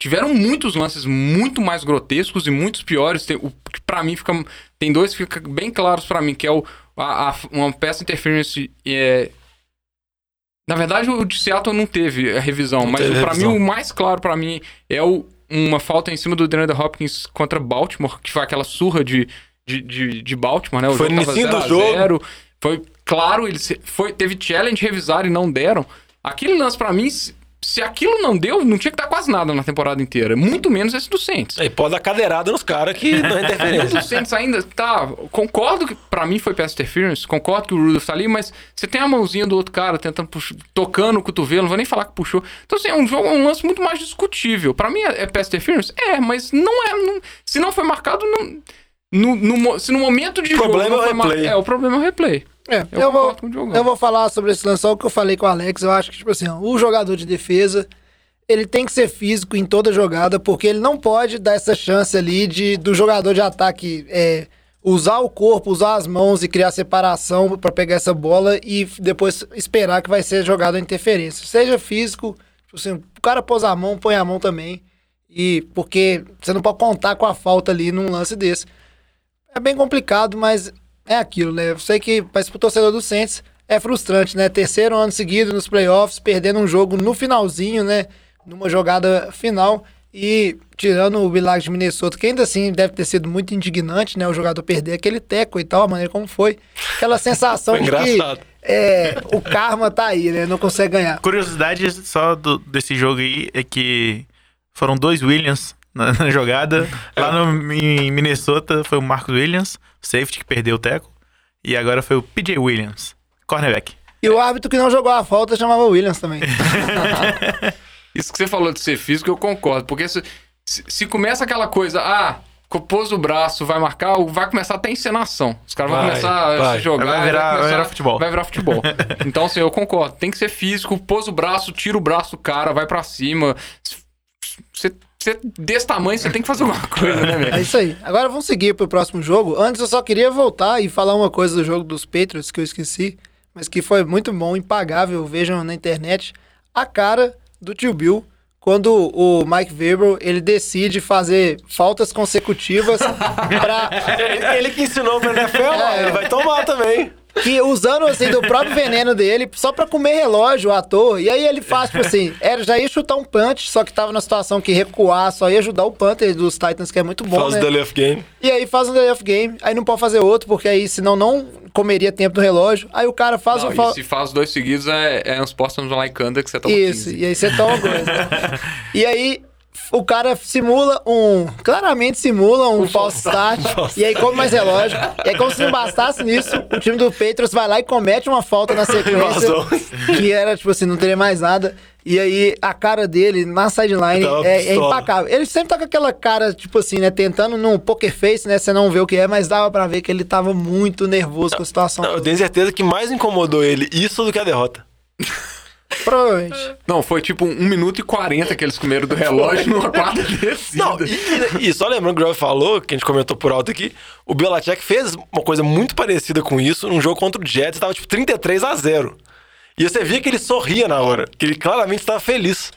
tiveram muitos lances muito mais grotescos e muitos piores. Tem, o que pra mim fica. Tem dois que ficam bem claros pra mim, que é o, a, a- uma peça interference. É, na verdade, o de Seattle não teve a revisão, Não mas revisão. mim o mais claro pra mim é o, uma falta em cima do DeAndre Hopkins contra Baltimore, que foi aquela surra de, de, de, de Baltimore, né? O Foi jogo no tava início do 0 a 0. Foi claro, eles foi, teve challenge, revisaram e não deram. Aquele lance pra mim, se, aquilo não deu, não tinha que dar quase nada na temporada inteira. Muito menos esse do Saints. Aí pode dar cadeirada nos caras que não *laughs* é interferência. o Saints ainda tá. Concordo que pra mim foi pass interference, concordo que o Rudolph tá ali, mas você tem a mãozinha do outro cara tentando puxar, tocando o cotovelo, não vou nem falar que puxou. Então, assim, é um jogo, é um lance muito mais discutível. Pra mim é, é pass interference? É, mas não é. não- se não foi marcado, não. No, no se no momento de O problema jogo não é o replay. É, o problema é o replay. É, Eu, eu, vou, eu vou falar sobre esse lance só o que eu falei com o Alex. Eu acho que, tipo assim, ó, o jogador de defesa, ele tem que ser físico em toda jogada, porque ele não pode dar essa chance ali de do jogador de ataque é, usar o corpo, usar as mãos e criar separação pra pegar essa bola e depois esperar que vai ser jogado a interferência. Seja físico, tipo assim, o cara pôs a mão, põe a mão também. E porque você não pode contar com a falta ali num lance desse. É bem complicado, mas é aquilo, né? Eu sei que mas pro torcedor do Saints é frustrante, né? Terceiro ano seguido nos playoffs, perdendo um jogo no finalzinho, né? Numa jogada final e tirando o milagre de Minnesota, que ainda assim deve ter sido muito indignante, né? O jogador perder aquele teco e tal, a maneira como foi. Aquela sensação *laughs* Foi de que é, o karma tá aí, né? Não consegue ganhar. Curiosidade só do- desse jogo aí é que foram dois Williams na, na jogada. Lá no, em Minnesota foi o Marcos Williams, safety que perdeu o teco. E agora foi o PJ Williams, cornerback. E o árbitro que não jogou a falta chamava Williams também. *laughs* Isso que você falou de ser físico, eu concordo. Porque se, se, começa aquela coisa, ah, pôs o braço, vai marcar, vai começar até encenação. Os caras vão Vai, começar a vai. se jogar. Vai virar- vai começar- virar futebol. Vai virar futebol. *laughs* então, assim, eu concordo. Tem que ser físico, pôs o braço, tira o braço do cara, vai pra cima. Você, você desse tamanho, você tem que fazer alguma *laughs* coisa, né, É velho? isso aí. Agora vamos seguir pro próximo jogo. Antes eu só queria voltar e falar uma coisa do jogo dos Patriots que eu esqueci, mas que foi muito bom, impagável. Vejam na internet a cara do tio Bill quando o Mike Weber ele decide fazer faltas consecutivas *laughs* para Ele, ele que ensinou pra NFL, ó, ele vai tomar também. Que usando assim do próprio veneno dele só pra comer relógio à toa. E aí ele faz, tipo assim, era, já ia chutar um punch, só que tava na situação que recuar, só ia ajudar o punter dos Titans, que é muito bom, Faz né? o delay of game. E aí faz um delay of game, aí não pode fazer outro, porque aí senão não comeria tempo do relógio. Aí o cara faz Não, o e fa- se faz dois seguidos, é, é uns postos like under que você toma Isso, 15. e aí você toma *laughs* coisa. e aí o cara simula um. Claramente simula um, false start. e aí come mais relógio. E aí, como se não bastasse nisso, o time do Patriots vai lá e comete uma falta na sequência. Que era, tipo assim, não teria mais nada. E aí a cara dele na sideline é, é impacável. Ele sempre tá com aquela cara, tipo assim, né? Tentando num poker face, né? Você não vê o que é, mas dava pra ver que ele tava muito nervoso com a situação. Não, eu tenho certeza que mais incomodou ele isso do que a derrota. Provavelmente. Não, foi tipo 1 minuto e 40 que eles comeram do relógio numa quadra descida. Não, e, e só lembrando que o Grove falou, que a gente comentou por alto aqui, o Belichick fez uma coisa muito parecida com isso num jogo contra o Jets, tava tipo 33 a 0 E você via que ele sorria na hora, que ele claramente estava feliz.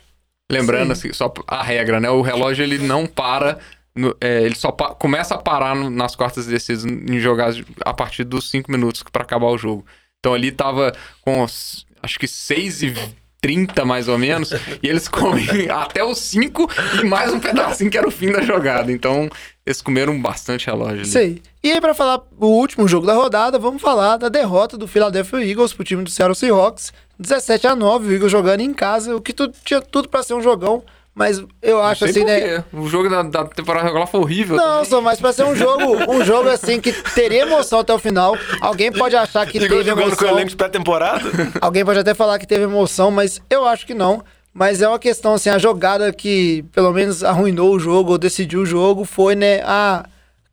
Lembrando, assim, só a regra, né? O relógio ele não para. no- é, ele só pa- começa a parar no- nas quartas descidas em jogadas a partir dos 5 minutos pra acabar o jogo. Então ali tava com os- acho que 6 e 30 mais ou menos, e eles comem *laughs* até os 5 e mais um pedacinho que era o fim da jogada. Então eles comeram bastante relógio ali. Aí. E aí, pra falar o último jogo da rodada, vamos falar da derrota do Philadelphia Eagles pro time do Seattle Seahawks. 17 a 9 o Eagles jogando em casa, o que tu, tinha tudo pra ser um jogão, mas eu acho Sei assim, né? O jogo da, da temporada regular foi horrível. Não, também. só mais pra ser um jogo, um jogo assim que teria emoção até o final. Alguém pode achar que Igual teve jogando com o emoção. elenco de pré-temporada. Alguém pode até falar que teve emoção, mas eu acho que não. Mas é uma questão, assim, a jogada que pelo menos arruinou o jogo ou decidiu o jogo foi, né, a...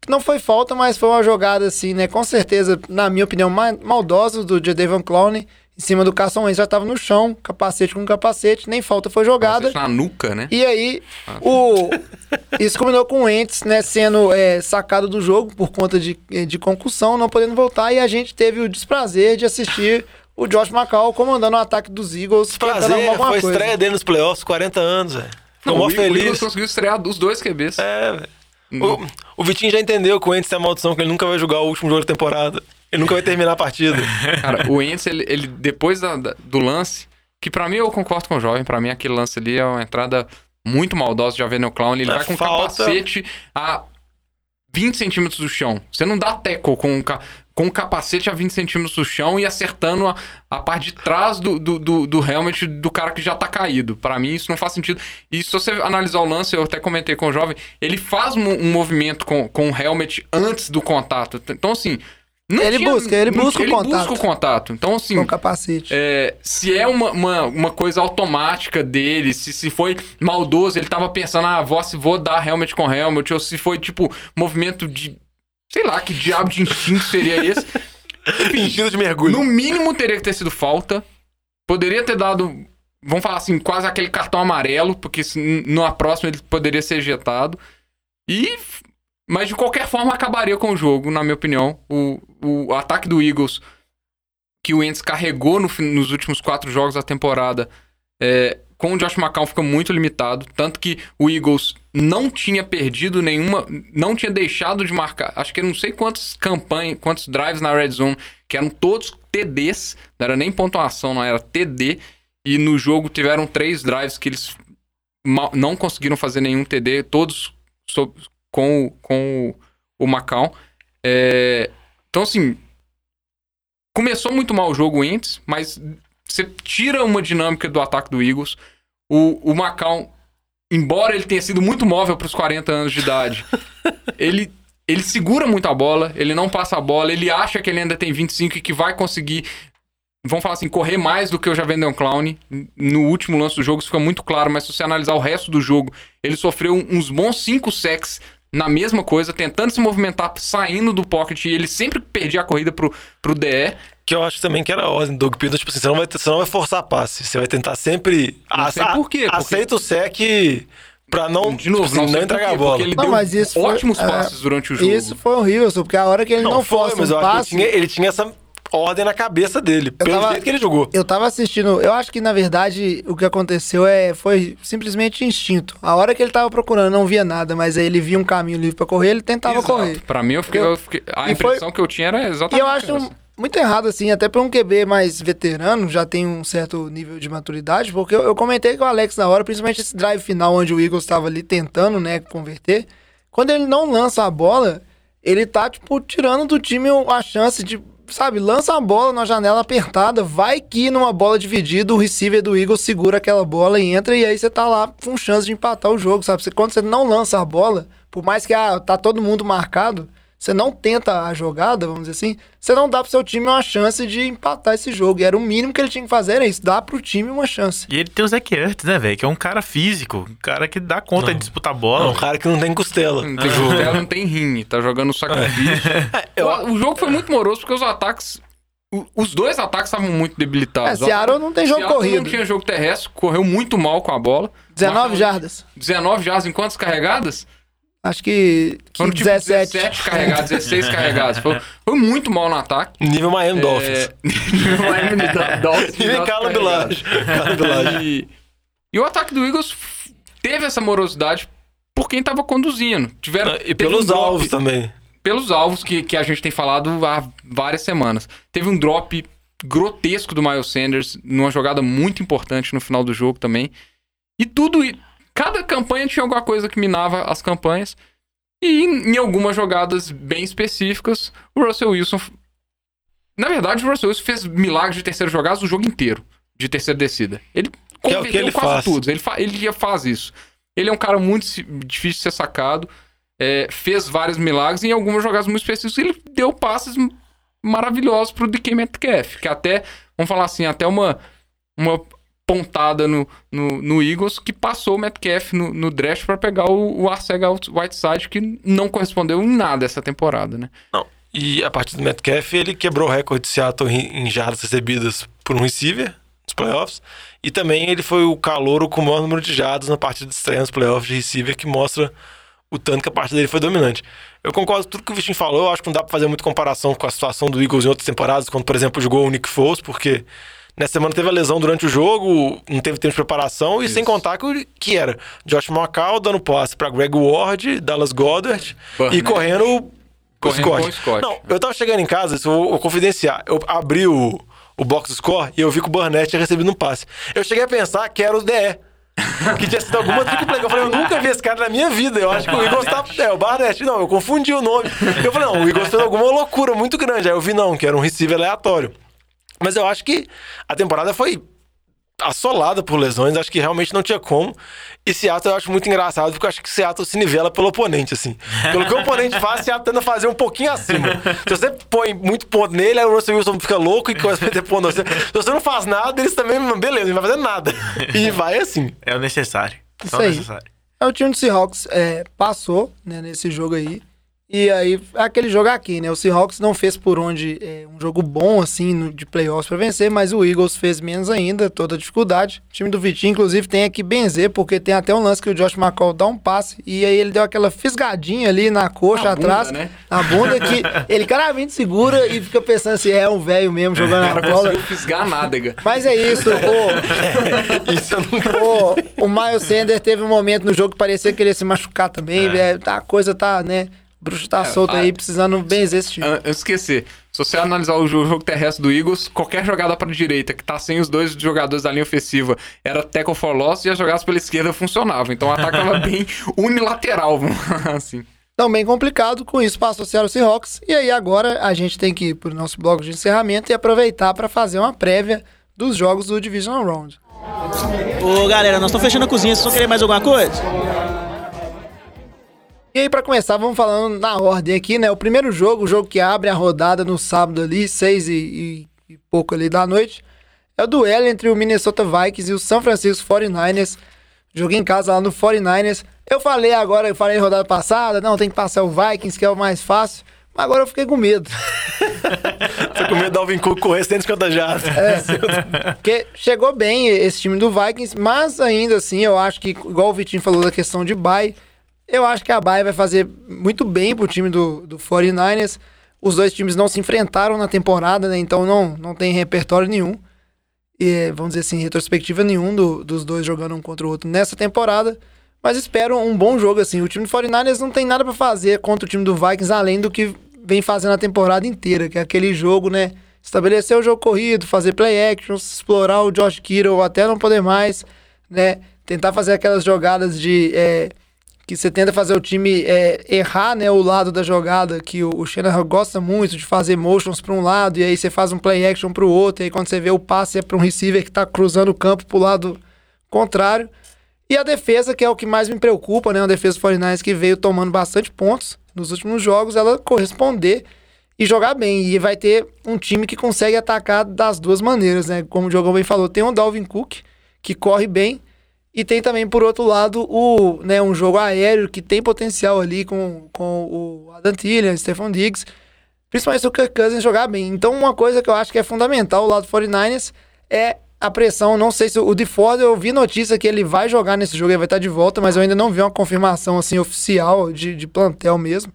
Não foi falta, mas foi uma jogada, assim, né, com certeza, na minha opinião, ma- maldosa do Jadavion Clowney, em cima do Carson Wentz, já tava no chão, capacete com capacete, nem falta foi jogada. Capacete na nuca, né? E aí, o... isso combinou com o Wentz, né, sendo é, sacado do jogo por conta de, de concussão, não podendo voltar, e a gente teve o desprazer de assistir o Josh McCall comandando o ataque dos Eagles. tentando Prazer, foi coisa. estreia dele nos playoffs, 40 anos, velho. Ficou mó o Eagles feliz. conseguiu estrear dos dois QBs. É, velho. O, o Vitinho já entendeu que o Wentz tem a maldição, que ele nunca vai jogar o último jogo da temporada. Ele nunca vai terminar a partida. *laughs* Cara, o Wentz, ele, ele depois da- da- do lance, que pra mim eu concordo com o jovem, pra mim aquele lance ali é uma entrada muito maldosa de Avenel Clown. Ele É vai com falta. capacete a 20 centímetros do chão. Você não dá tackle com, ca- com capacete a 20 centímetros do chão e acertando a, a parte de trás do, do, do, do helmet do cara que já tá caído. Pra mim isso não faz sentido. E se você analisar o lance, eu até comentei com o jovem, ele faz um, um movimento com, com o helmet antes do contato. Então assim... não Ele busca, ele não- busca o ele contato. busca o contato. Então, assim, Com capacete. é, se é uma, uma, uma coisa automática dele, se, se foi maldoso, ele tava pensando, ah, vou, se vou dar helmet com helmet, ou se foi, tipo, movimento de. Sei lá, que diabo de instinto seria esse. *laughs* Fingido de mergulho. No mínimo teria que ter sido falta. Poderia ter dado, vamos falar assim, quase aquele cartão amarelo, porque se, numa próxima ele poderia ser ejetado. E. Mas de qualquer forma acabaria com o jogo, na minha opinião. O, o ataque do Eagles, que o Wentz carregou no nos últimos quatro jogos da temporada, é, com o Josh McCown fica muito limitado. Tanto que o Eagles não tinha perdido nenhuma. Não tinha deixado de marcar. Acho que eu não sei quantas campanhas, quantos drives na Red Zone, que eram todos TDs. Não era nem pontuação, não era TD. E no jogo tiveram três drives que eles não conseguiram fazer nenhum TD, todos sob- com, o- com o, o Macau. É, então, assim, começou muito mal o jogo antes, mas você tira uma dinâmica do ataque do Eagles. O, o Macau, embora ele tenha sido muito móvel para os 40 anos de idade, *laughs* ele, ele segura muito a bola, ele não passa a bola, ele acha que ele ainda tem 25 e que vai conseguir vamos falar assim, correr mais do que o Javendon Clown. No último lance do jogo isso fica muito claro, mas se você analisar o resto do jogo, ele sofreu uns bons 5 sacks na mesma coisa, tentando se movimentar, saindo do pocket, e ele sempre perdia a corrida pro, pro DE. Que eu acho também que era a ordem do Doug Peterson. Tipo assim, você não vai, você não vai forçar passe. Você vai tentar sempre... Não sei por quê, porque- Aceita o sec pra não, De novo, tipo assim, não, por entregar a bola. ele Não, deu mas isso foi- ótimos é, passes durante o jogo. Isso foi horrível, porque a hora que ele não, foi, força mas um passe... ele tinha, ele tinha essa ordem na cabeça dele. Pelo tava- jeito que ele jogou. Eu tava assistindo, eu acho que na verdade o que aconteceu é foi simplesmente instinto. A hora que ele tava procurando não via nada, mas aí ele via um caminho livre pra correr, ele tentava Exato. correr. Pra mim, eu fiquei, eu fiquei- a E foi- impressão que eu tinha era E exatamente eu acho essa. muito errado assim, até pra um QB mais veterano, já tem um certo nível de maturidade, porque eu, eu comentei com o Alex na hora, principalmente esse drive final onde o Eagles tava ali tentando, né, converter. Quando ele não lança a bola, ele tá tipo tirando do time a chance de Sabe, lança a bola na janela apertada, vai que numa bola dividida o receiver do Eagles segura aquela bola e entra e aí você tá lá com chance de empatar o jogo, sabe? Você, quando você não lança a bola, por mais que ah, tá todo mundo marcado, você não tenta a jogada, vamos dizer assim, você não dá pro seu time uma chance de empatar esse jogo. E era o mínimo que ele tinha que fazer, era isso, dar pro time uma chance. E ele tem o Zach Ertz, né, velho? Que é um cara físico, um cara que dá conta Não. de disputar É bola. um cara que não tem costela. Não tem costela, *laughs* não tem rim, tá jogando sacrifício. *laughs* o, o jogo foi muito moroso porque os ataques. Os dois ataques estavam muito É, debilitados. Seattle não tem jogo Seattle corrido. não tinha jogo terrestre, correu muito mal com a bola. 19 Marcou jardas. 19 jardas em quantas carregadas? Acho que, que Foram tipo 17. 17 carregados, 16 carregados. Foi, foi muito mal no ataque. Nível Miami Dolphins. *laughs* É, Miami *laughs* Dolphins, Nível nossa, Carlos carregado. Bilage. Carlos Bilage. E, e o ataque do Eagles teve essa morosidade por quem tava conduzindo. Tiveram, E pelos um drop- alvos também. pelos alvos que, que a gente tem falado há várias semanas. Teve um drop grotesco do Miles Sanders numa jogada muito importante no final do jogo também. E tudo. Cada campanha tinha alguma coisa que minava as campanhas. E em, algumas jogadas bem específicas, o Russell Wilson. Na verdade, o Russell Wilson fez milagres de terceira jogada o jogo inteiro, de terceira descida. Ele Que é o que converteu ele quase faz. tudo. Ele, fa- ele já faz isso. Ele é um cara muito difícil de ser sacado é, fez vários milagres e em algumas jogadas muito específicas ele deu passes maravilhosos pro DK Metcalf, que até, vamos falar assim, até uma, uma pontada no, no, no Eagles que passou o Metcalf no, no draft para pegar o, o Arcega Whiteside, que não correspondeu em nada essa temporada, né? Não. E a partir do Metcalf, ele quebrou o recorde de Seattle em, em jardas recebidas por um receiver nos playoffs. E também ele foi o calouro com o maior número de jardas na partida de estreia nos playoffs de receiver, que mostra o tanto que a partida dele foi dominante. Eu concordo com tudo que o Vitinho falou, eu acho que não dá pra fazer muita comparação com a situação do Eagles em outras temporadas, quando, por exemplo, jogou o Nick Foles, porque nessa semana teve a lesão durante o jogo, não teve tempo de preparação, e sem contar que, que era Josh McCall dando passe pra Greg Ward, Dallas Goddard, e correndo o Correndo Scott. com o Scott. Não, eu tava chegando em casa, isso eu vou, vou confidenciar. Eu abri o, o box score e eu vi que o Burnett tinha recebido um passe. Eu cheguei a pensar que era o DE. Que tinha sido alguma trick play. Eu falei, eu nunca vi esse cara na minha vida. Eu acho que o Eagles tá. É, o Barnett. Não, eu confundi o nome. Eu falei, não, o Eagles fez alguma loucura muito grande. Aí eu vi, não, que era um receiver aleatório. Mas eu acho que a temporada foi assolada por lesões, acho que realmente não tinha como. E Seattle eu acho muito engraçado, porque eu acho que Seattle se nivela pelo oponente, assim. Pelo que o oponente faz, Seattle tenta fazer um pouquinho acima. Se você põe muito ponto nele, aí o Russell Wilson fica louco e começa a meter ponto. Se você não faz nada, eles também, beleza, não vai fazer nada. E vai assim. É o necessário. Isso Só o aí. necessário. É o time do Seahawks é, passou né, nesse jogo aí. E aí, é aquele jogo aqui, né? O Seahawks não fez por onde é, um jogo bom, assim, no- de playoffs pra vencer, mas o Eagles fez menos ainda, toda a dificuldade. O time do Vitinho, inclusive, tem aqui benzer, porque tem até um lance que o Josh McCall dá um passe, e aí ele deu aquela fisgadinha ali na coxa Na bunda, atrás, né? na bunda, que ele claramente segura e fica pensando se é um velho mesmo jogando O na bola. conseguiu fisgar a nádega. Mas é isso, *laughs* ô, Isso eu não. o, Miles Sanders teve um momento no jogo que parecia que ele ia se machucar também. é, tá- a coisa tá, né? O bruxo tá solto a- aí, precisando benzer esse time. An- Antes de esquecer, se você analisar o jo- jogo terrestre do Eagles, qualquer jogada para direita que tá sem os dois jogadores da linha ofensiva era tackle for loss e as jogadas pela esquerda funcionavam. Então o ataque tava *laughs* bem unilateral, vamos falar assim. Então, bem complicado. Com isso, passou o Seattle Seahawks. E aí, agora, a gente tem que ir pro nosso bloco de encerramento e aproveitar para fazer uma prévia dos jogos do Divisional Round. Ô, galera, nós estamos fechando a cozinha. Vocês vão querer mais alguma coisa? E aí, pra começar, vamos falando na ordem aqui, né? O primeiro jogo, o jogo que abre a rodada no sábado ali, seis e, e- e pouco ali da noite, é o duelo entre o Minnesota Vikings e o San Francisco 49ers. Joguei em casa lá no 49ers. Eu falei agora, eu falei rodada passada, não, tem que passar o Vikings, que é o mais fácil. Mas agora eu fiquei com medo. *laughs* Tô com medo do Alvin Cook correr 150 jardas. Porque chegou bem esse time do Vikings, mas ainda assim, eu acho que, igual o Vitinho falou da questão de bye, eu acho que a bye vai fazer muito bem pro time do, do 49ers. Os dois times não se enfrentaram na temporada, né? Então não, não tem repertório nenhum. E, vamos dizer assim, retrospectiva nenhum do- dos dois jogando um contra o outro nessa temporada. Mas espero um bom jogo, assim. O time do 49ers não tem nada pra fazer contra o time do Vikings, além do que vem fazendo a temporada inteira, que é aquele jogo, né? Estabelecer o jogo corrido, fazer play actions, explorar o Josh Kittle até não poder mais, né? Tentar fazer aquelas jogadas de. é, que você tenta fazer o time é, errar né, o lado da jogada, que o, o Shanahan gosta muito de fazer motions para um lado, e aí você faz um play action para o outro, e aí quando você vê o passe é para um receiver que está cruzando o campo para o lado contrário. E a defesa, que é o que mais me preocupa, né? Uma defesa do 49ers que veio tomando bastante pontos nos últimos jogos, ela corresponder e jogar bem. E vai ter um time que consegue atacar das duas maneiras, né? Como o Diogão bem falou, tem o Dalvin Cook, que corre bem, e tem também, por outro lado, o, né, um jogo aéreo que tem potencial ali com, com o Adam Thielen, Stephon Diggs, principalmente se o Kirk Cousins jogar bem. Então, uma coisa que eu acho que é fundamental lá do 49ers é a pressão. Não sei se o DeFord, eu vi notícia que ele vai jogar nesse jogo, ele vai estar de volta, mas eu ainda não vi uma confirmação assim oficial de, de plantel mesmo.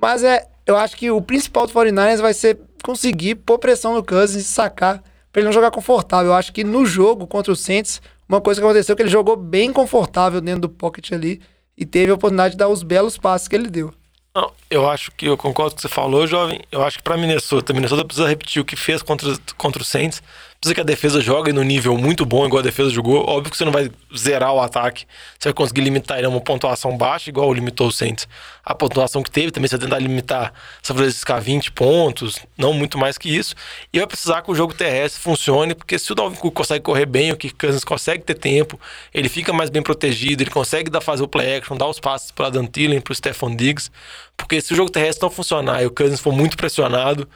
Mas é, eu acho que o principal do 49ers vai ser conseguir pôr pressão no Cousins e sacar pra ele não jogar confortável. Eu acho que no jogo contra o Saints, uma coisa que aconteceu é que ele jogou bem confortável dentro do pocket ali e teve a oportunidade de dar os belos passes que ele deu. Não, eu acho que eu concordo com o que você falou, jovem. Eu acho que pra Minnesota, Minnesota precisa repetir o que fez contra, contra o Saints. Precisa que a defesa jogue no nível muito bom, igual a defesa jogou. Óbvio que você não vai zerar o ataque. Você vai conseguir limitar ele a uma pontuação baixa, igual limitou o Saints. A pontuação que teve também, você vai tentar limitar São Francisco a 20 pontos, não muito mais que isso. E vai precisar que o jogo terrestre funcione, porque se o Dalvin Cook consegue correr bem, o Kirk Cousins consegue ter tempo, ele fica mais bem protegido, ele consegue dar, fazer o play action, dar os passes para Dan Thielen, para o Stephon Diggs. Porque se o jogo terrestre não funcionar e o Cousins for muito pressionado,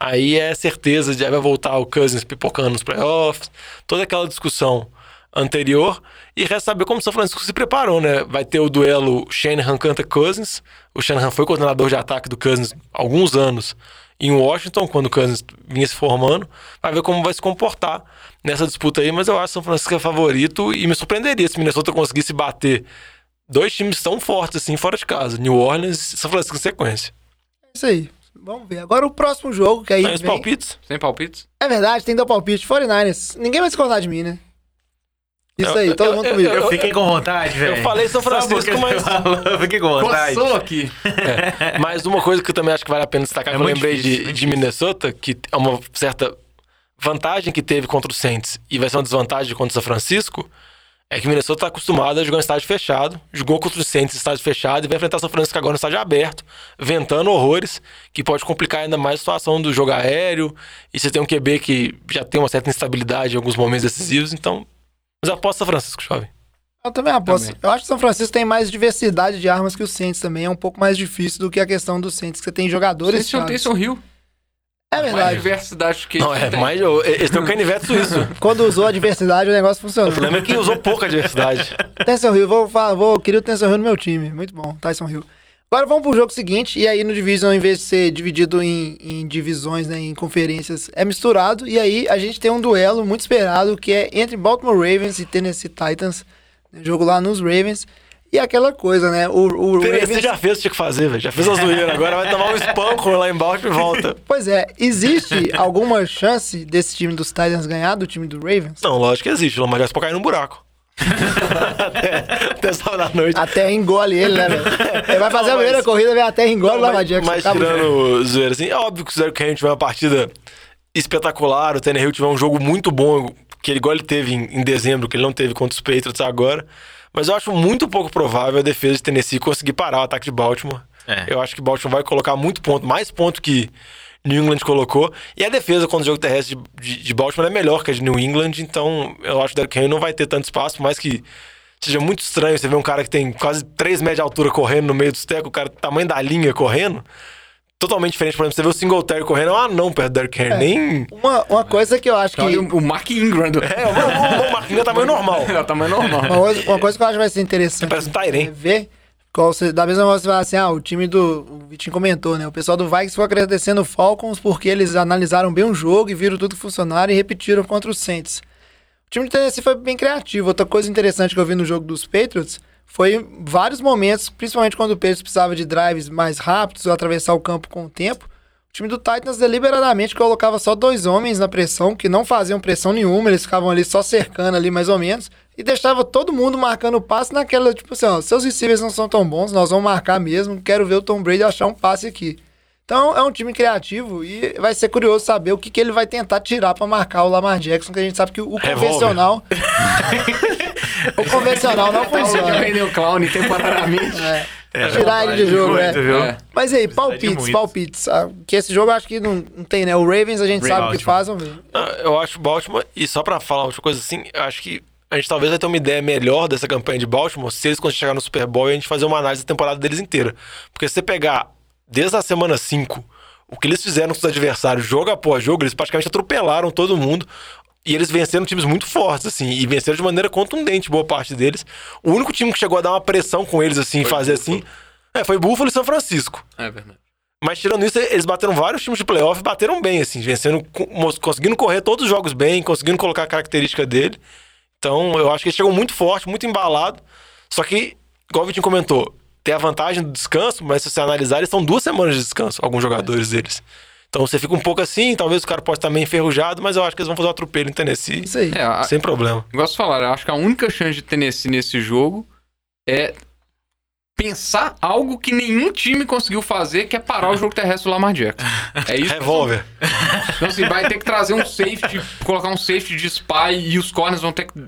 aí é certeza de vai voltar o Cousins pipocando nos playoffs, toda aquela discussão anterior. E resta saber como o São Francisco se preparou, né? Vai ter o duelo Shanahan contra Cousins. O Shanahan foi coordenador de ataque do Cousins há alguns anos em Washington, quando o Kansas vinha se formando. Vai ver como vai se comportar nessa disputa aí, mas eu acho que São Francisco é favorito e me surpreenderia se Minnesota conseguisse bater dois times tão fortes assim fora de casa, New Orleans e São Francisco em sequência. É isso aí. Vamos ver. Agora o próximo jogo, que aí. Tem os vem- palpites? Sem palpites? É verdade, tem que dar palpite. 49ers. Ninguém vai discordar de mim, né? Isso aí, Eu- todo eu- mundo eu- comigo. Eu fiquei com vontade, velho. falei São Francisco, mas- Eu fiquei com vontade. Coçou aqui. É, mas uma coisa que eu também acho que vale a pena destacar, É que eu lembrei difícil, de, de Minnesota, que é uma certa vantagem que teve contra o Saints e vai ser uma desvantagem contra o São Francisco, é que o Minnesota está acostumado a jogar em estádio fechado, jogou contra o Saints em estádio fechado e vai enfrentar o São Francisco agora no estádio aberto, ventando horrores, que pode complicar ainda mais a situação do jogo aéreo, e você tem um QB que já tem uma certa instabilidade em alguns momentos decisivos, então... Mas aposto São Francisco, jovem. Eu também aposto. Também. Eu acho que São Francisco tem mais diversidade de armas que o Saints também. É um pouco mais difícil do que a questão do Saints, que você tem jogadores. Esse é o chaves. Taysom Hill. É Mais verdade. diversidade que Não, é tem. mais... Eles têm um canivete suíço. *laughs* Quando usou a diversidade, o negócio funcionou. O problema é que usou pouca diversidade. *laughs* Tyson Hill, vou, falar, vou queria o Tyson Hill no meu time. Muito bom, Tyson Hill. Agora vamos pro jogo seguinte, e aí no Division, em vez de ser dividido em, em divisões, né, em conferências, é misturado, e aí a gente tem um duelo muito esperado, que é entre Baltimore Ravens e Tennessee Titans, né, jogo lá nos Ravens, e aquela coisa, né, o, o Tennessee Ravens... já fez o que tinha que fazer, velho. Já fez a zoeira. Agora vai tomar um espanco lá embaixo e volta. *laughs* Pois é, existe alguma chance desse time dos Titans ganhar do time do Ravens? Não, lógico que existe. O Lamar Jackson cair num buraco. *laughs* até, até sábado da noite. Até engole ele, né, velho? Ele vai fazer a Não, primeira mas- corrida, vem até engole o Lamar Jackson. mas tirando zoeira assim, é óbvio que o Zero Kane tiver uma partida espetacular, o Tannehill tiver um jogo muito bom, que ele igual ele teve em, em dezembro, que ele não teve contra os Patriots agora. Mas eu acho muito pouco provável a defesa de Tennessee conseguir parar o ataque de Baltimore. É. Eu acho que Baltimore vai colocar muito ponto, mais ponto que New England colocou. E a defesa contra o jogo terrestre de, de, de Baltimore é melhor que a de New England, então eu acho que o Derrick Henry não vai ter tanto espaço, por mais que seja muito estranho você ver um cara que tem quase 3 metros de altura correndo no meio dos tecos, o cara tamanho da linha correndo. Totalmente diferente, por exemplo, você vê o Singletary correndo, é um anão perto do Derrick Henry, nem... Uma, uma coisa que eu acho que. Olha o Mark Ingram. Do... *laughs* É, o, o, o Marquinhos é tamanho normal. É o tamanho normal. Uma coisa, uma coisa que eu acho que vai ser interessante Parece um Tyrene. é ver qual você, da mesma forma você fala assim, ah, o time do. O Vitinho comentou, né? O pessoal do Vikings foi agradecendo o Falcons porque eles analisaram bem o jogo e viram tudo que funcionaram e repetiram contra os Saints. O time do Tennessee foi bem criativo. Outra coisa interessante que eu vi no jogo dos Patriots foi em vários momentos, principalmente quando o Patriots precisava de drives mais rápidos ou atravessar o campo com o tempo. O time do Titans deliberadamente colocava só dois homens na pressão, que não faziam pressão nenhuma, eles ficavam ali só cercando ali mais ou menos, e deixava todo mundo marcando o passe naquela, tipo assim, ó, seus receivers não são tão bons, nós vamos marcar mesmo, quero ver o Tom Brady achar um passe aqui. Então é um time criativo e vai ser curioso saber o que, que ele vai tentar tirar pra marcar o Lamar Jackson, que a gente sabe que o convencional. *laughs* o convencional não funciona. vender o clown temporariamente. É, tirar ele de jogo, muito, é. viu? É. Mas aí, de palpites, palpites. Ah, Que esse jogo eu acho que não, não tem, né? O Ravens a gente sabe o que Baltimore. faz, vamos ver. Ah, Eu acho Baltimore, e só pra falar outra coisa assim, eu acho que a gente talvez vai ter uma ideia melhor dessa campanha de Baltimore se eles conseguirem chegar no Super Bowl e a gente fazer uma análise da temporada deles inteira. Porque se você pegar desde a semana 5, o que eles fizeram com os adversários, jogo após jogo, eles praticamente atropelaram todo mundo. E eles venceram times muito fortes, assim, e venceram de maneira contundente boa parte deles. O único time que chegou a dar uma pressão com eles, assim, fazer assim, é, foi Buffalo e São Francisco. É verdade. Mas tirando isso, eles bateram vários times de playoff e bateram bem, assim, vencendo, conseguindo correr todos os jogos bem, conseguindo colocar a característica dele. Então, eu acho que eles chegam muito forte, muito embalado. Só que, igual o Vitinho comentou, tem a vantagem do descanso, mas se você analisar, eles estão duas semanas de descanso, alguns jogadores deles. Então você fica um pouco assim, talvez o cara possa estar meio enferrujado, mas eu acho que eles vão fazer um atropelo em Tennessee. Isso aí. É, a, Sem problema. vocês falaram, eu acho que a única chance de Tennessee nesse jogo é pensar algo que nenhum time conseguiu fazer, que é parar o jogo terrestre do Lamar Jackson. É isso. que Revólver. Então, assim, vai ter que trazer um safety, colocar um safety de spy e os corners vão ter que,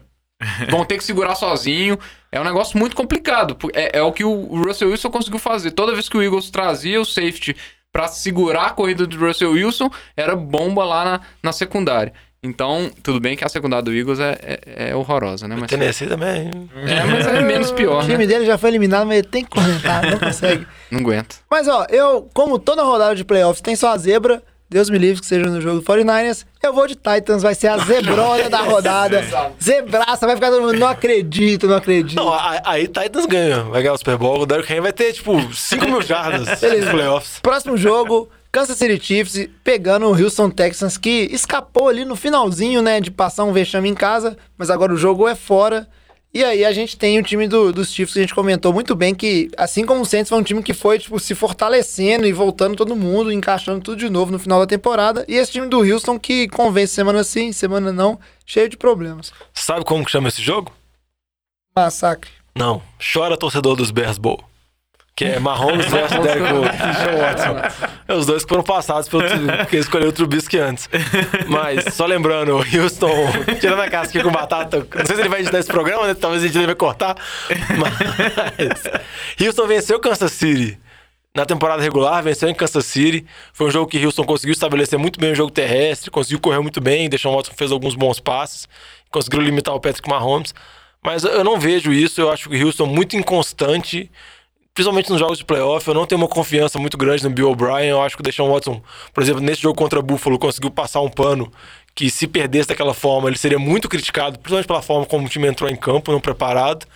vão ter que segurar sozinho. É um negócio muito complicado. É, é o que o Russell Wilson conseguiu fazer. Toda vez que o Eagles trazia o safety pra segurar a corrida do Russell Wilson, era bomba lá na, na secundária. Então, tudo bem que a secundária do Eagles é, é, é horrorosa, né? Mas, Tennessee também. é, mas é menos O pior, time né? dele já foi eliminado, mas ele tem que comentar, não consegue. Não aguenta. Mas ó, eu, como toda rodada de playoffs tem só a zebra, Deus me livre que seja no jogo do 49ers, eu vou de Titans, vai ser a zebrona da rodada. *laughs* Zebraça, vai ficar todo mundo, não acredito, não acredito. Não, aí Titans ganha. Vai ganhar o Super Bowl. O Derrick Henry vai ter, tipo, 5 mil jardas *laughs* nos playoffs. Próximo jogo, Kansas City Chiefs pegando o Houston Texans, que escapou ali no finalzinho, né, de passar um vexame em casa, mas agora o jogo é fora. E aí a gente tem o time do- dos Chiefs que a gente comentou muito bem, que assim como o Saints foi um time que foi, tipo, se fortalecendo e voltando todo mundo, encaixando tudo de novo no final da temporada. E esse time do Houston que convence semana sim, semana não, cheio de problemas. Sabe como que chama esse jogo? Massacre. Não. Chora torcedor dos Bears Bowl. Que é Mahomes versus Derek Watson. É os dois que foram passados pelo porque escolheu o Trubisky antes. Mas, só lembrando, o Houston, *laughs* tirando a casca com batata, não sei se ele vai editar esse programa, né? talvez a gente deve cortar. Mas, Houston venceu Kansas City na temporada regular, venceu em Kansas City. Foi um jogo que Houston conseguiu estabelecer muito bem o jogo terrestre, conseguiu correr muito bem, Deshaun Watson fez alguns bons passes, conseguiu limitar o Patrick Mahomes. Mas eu não vejo isso, eu acho que o Houston é muito inconstante, principalmente nos jogos de playoff. Eu não tenho uma confiança muito grande no Bill O'Brien. Eu acho que o Deshaun Watson, por exemplo, nesse jogo contra Buffalo, conseguiu passar um pano que se perdesse daquela forma, ele seria muito criticado, principalmente pela forma como o time entrou em campo, não preparado.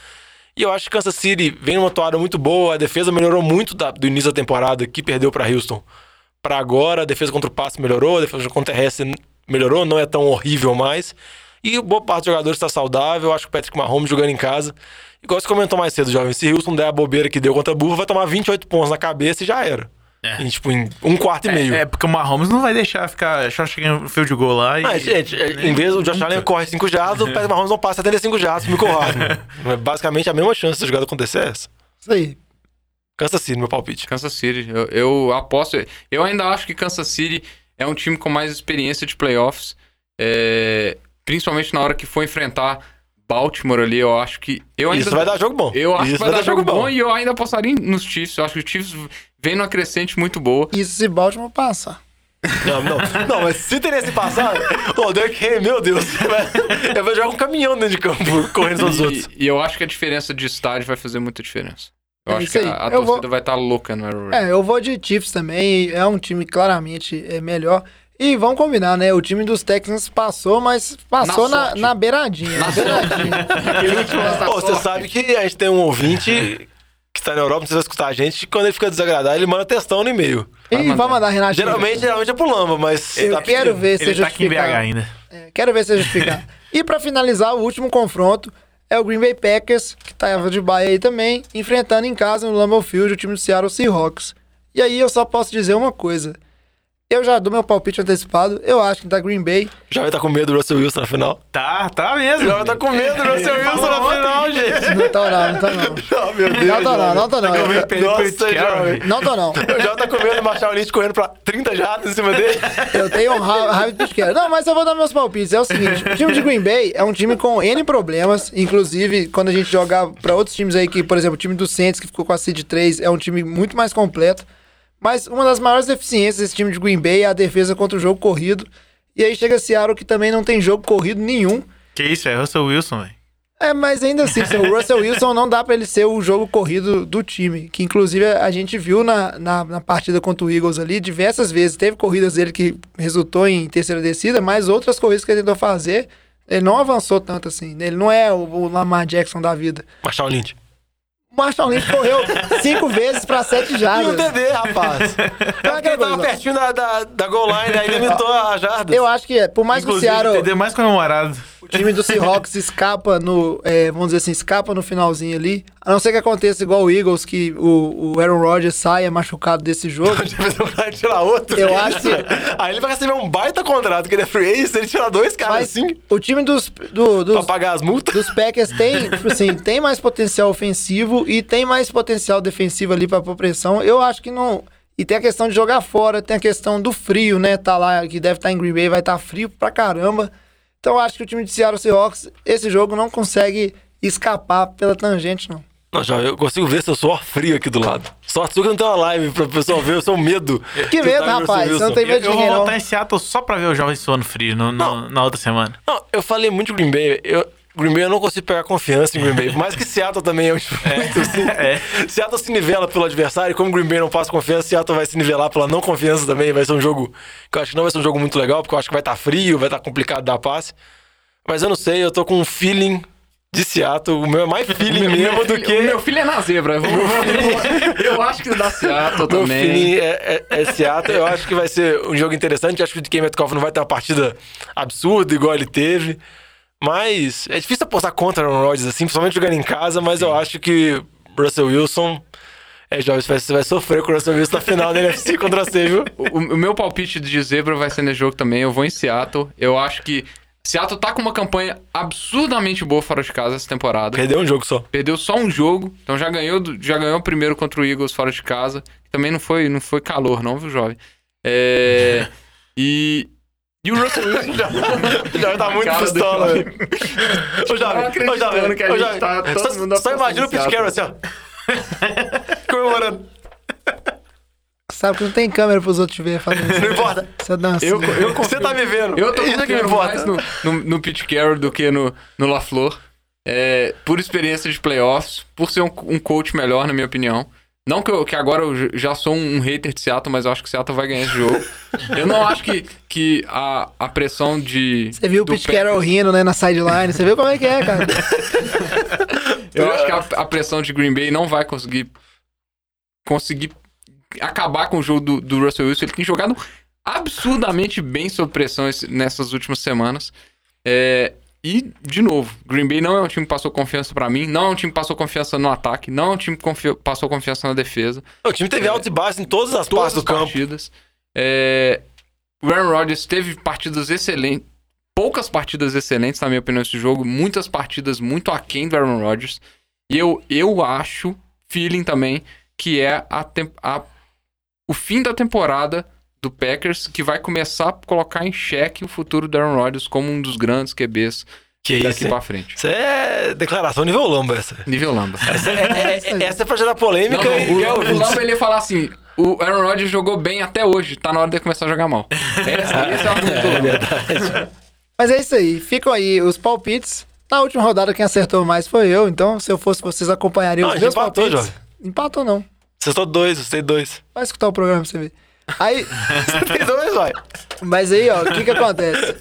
E eu acho que Kansas City vem numa toada muito boa, a defesa melhorou muito da- do início da temporada, que perdeu para Houston. Para agora, a defesa contra o passe melhorou, a defesa contra o terrestre melhorou, não é tão horrível mais. E boa parte dos jogadores está saudável, eu acho que o Patrick Mahomes jogando em casa. Igual você comentou mais cedo, jovem, se Houston der a bobeira que deu contra a Buffalo, vai tomar 28 pontos na cabeça e já era. É. Em, tipo, em um quarto e meio. É, é porque o Mahomes não vai deixar ficar só chegando no field goal lá e. Ah, gente, é, em vez do Josh Allen corre 5 jardas, o Patrick Mahomes não passa 75 jardas pro Michael Hardman. É Basicamente, a mesma chance da jogada acontecer é essa. Isso aí. Cansa City, meu palpite. Kansas City. Eu, eu aposto. Eu ainda acho que Kansas City é um time com mais experiência de playoffs. é, principalmente na hora que for enfrentar Baltimore ali, eu acho que. Eu ainda, Isso vai dar jogo bom. Eu acho Isso que vai, dar jogo bom. e eu ainda apostaria nos Chiefs. Eu acho que os Chiefs vem numa crescente muito boa. Isso se Baltimore passar. Não, não, não, mas se teria se passar, *laughs* o Derrick Henry, meu Deus, *laughs* eu vou jogar um caminhão dentro de campo, correndo todos os outros. E, e eu acho que a diferença de estádio vai fazer muita diferença. Eu É acho que a, a torcida vou- vai estar louca no Arrowhead. É, eu vou de Chiefs também. É um time claramente é, melhor. E vamos combinar, né? O time dos Texans passou, mas passou Na na, na beiradinha. Na beiradinha. Aquele último lance da Ô, você sabe que a gente tem um ouvinte que tá na Europa, não vai escutar a gente, que quando ele fica desagradável, ele manda textão no e-mail. E vamos mandar, Renato. Geralmente, geralmente é pro Lamba, mas. Eu tá quero pedindo. ver se Ele tá aqui em BH justificar. ainda. É, quero ver se justificar. e pra finalizar, o último confronto é o Green Bay Packers, que tava de baia aí também, enfrentando em casa no Lambeau Field o time do Seattle Seahawks. E aí eu só posso dizer uma coisa. Eu já dou meu palpite antecipado. Eu acho que da Green Bay. Já vai estar com medo do Russell Wilson na final. Tá, tá mesmo. Já vai estar com medo do Russell Wilson na final, gente. Não tô não, não tô não. *laughs* Oh, meu Deus. Não tô não, não tô não. Tá Eu- Nossa, Carroll. jovem. Não tô não. *laughs* O Jota tá com medo de Marshall Lynch correndo pra 30 jardas em cima dele. Eu tenho um ra- raiva de pesqueira. Não, mas eu vou dar meus palpites. É o seguinte: o time de Green Bay é um time com N problemas. Inclusive, quando a gente jogar pra outros times aí, que, por exemplo, o time do Saints, que ficou com a Seed 3, é um time muito mais completo. Mas uma das maiores deficiências desse time de Green Bay é a defesa contra o jogo corrido. E aí chega Seattle, que também não tem jogo corrido nenhum. Que isso, é Russell Wilson, velho. É, mas ainda assim, o *laughs* Russell Wilson não dá pra ele ser o jogo corrido do time. Que inclusive a gente viu na, na, na partida contra o Eagles ali diversas vezes. Teve corridas dele que resultou em terceira descida, mas outras corridas que ele tentou fazer, ele não avançou tanto assim. Ele não é o, o Lamar Jackson da vida. Marshall Lynch. O Marshall Lynch correu cinco vezes pra sete E o jardas. TD, rapaz. É porque ele tava pertinho da, da, da goal line, aí limitou a jardas. Eu acho que é. Por mais que o Inclusive, Seattle, o TD mais comemorado. O time do Seahawks *laughs* escapa no, é, vamos dizer assim, escapa no finalzinho ali. A não ser que aconteça igual o Eagles, que o, o Aaron Rodgers saia machucado desse jogo. *laughs* Cara tirar outro. Eu acho que- Aí ele vai receber um baita contrato, que ele é free agent, ele tira dois caras Mas assim, o time dos, do- pra dos, pagar as multas. dos Packers tem, assim, *laughs* tem mais potencial ofensivo e tem mais potencial defensivo ali pra pressão. Eu acho que não. E tem a questão de jogar fora, tem a questão do frio, né? Tá lá, que deve estar em Green Bay, vai estar frio pra caramba. Então eu acho que o time de Seattle Seahawks, esse jogo não consegue escapar pela tangente, não. Não, já, eu consigo ver seu suor frio aqui do lado. Sorte sua que não tem uma live pra pessoal ver o seu medo. Que medo, tá, rapaz, você não tem medo de Eu vou ninguém, voltar em Seattle só pra ver o jovem suando frio no, no- Não. na outra semana. Não, eu falei muito de Green Bay. Eu, Green Bay eu não consigo pegar confiança em Green Bay. Por mais que Seattle também é um time muito assim. *laughs* Seattle se nivela pelo adversário. e Como Green Bay não passa confiança, Seattle vai se nivelar pela não confiança também. Vai ser um jogo que eu acho que não vai ser um jogo muito legal, porque eu acho que vai estar frio, vai estar complicado dar passe. Mas eu não sei, eu tô com um feeling de Seattle. O meu é mais feeling *laughs* mesmo do filho- que. O meu filho é na zebra. Eu, *laughs* eu acho que dá Seattle Meu também. feeling é, é, é Seattle. Eu acho que vai ser um jogo interessante. Eu acho que o DK Metcalf não vai ter uma partida absurda igual ele teve. Mas é difícil apostar contra o Aaron Rodgers assim, principalmente jogando em casa. Mas eu acho que Russell Wilson. É, jovem, você vai, sofrer com o Russell Wilson na final da NFC *laughs* contra você, viu? O, o meu palpite de zebra vai ser nesse jogo também. Eu vou em Seattle. Eu acho que Seattle tá com uma campanha absurdamente boa fora de casa essa temporada. Perdeu um jogo só. Perdeu só um jogo, então já ganhou, já ganhou o primeiro contra o Eagles fora de casa. Também não foi, não foi calor, não, viu, jovem? É, *laughs* e, e o Russell Wilson já, Já tá muito pistola. Ô, jovem, ô, jovem, ô, jovem. tá- todo Só- mundo Só imagina o Pete Carroll assim, ó. *laughs* Comemorando. Sabe que não tem câmera pros outros ver falando isso. Não importa. Essa dança. Eu, eu Você tá me vendo. Eu tô Isso que importa. mais no, no, no Pete Carroll do que no, no LaFleur. É, por experiência de playoffs, por ser um, um coach melhor, na minha opinião. Não que, eu, que agora eu já sou um hater de Seattle, mas eu acho que Seattle vai ganhar esse jogo. eu não acho que, que a, a pressão de. Você viu o Pete Carroll rindo, né, na sideline. Você viu como é que é, cara? Eu acho que a, a pressão de Green Bay não vai conseguir conseguir acabar com o jogo do, do Russell Wilson. Ele tem jogado absurdamente bem sob pressão esse- nessas últimas semanas. É, e, de novo, Green Bay não é um time que passou confiança pra mim, não é um time que passou confiança no ataque, não é um time que confi- passou confiança na defesa. O time teve altos e baixos em todas as Todas partes as do campo. partidas. É, o Aaron Rodgers teve partidas excelentes, poucas partidas excelentes, na minha opinião, nesse jogo, muitas partidas muito aquém do Aaron Rodgers. E eu, eu acho, feeling também, que é a, a- o fim da temporada do Packers que vai começar a colocar em xeque o futuro do Aaron Rodgers como um dos grandes QBs Que daqui isso, pra frente. Isso é declaração nível Lomba, essa. Nível Lamba. *laughs* Essa é, é- essa é pra gerar polêmica Não, não, o, o ouvintes. Lamba ele ia falar assim: o Aaron Rodgers jogou bem até hoje, tá na hora de começar a jogar mal. *laughs* Esse é o argumento do Lamba. Mas é isso aí. Ficam aí os palpites. Na última rodada, quem acertou mais foi eu. Então, se eu fosse vocês, acompanhariam Não, os meus empatou, palpites. Jovem. Empatou, não. Vocês estão dois, vocês têm dois. Vai escutar o programa pra você ver. Aí, *laughs* Você tem dois, vai. mas aí, ó, o que que acontece?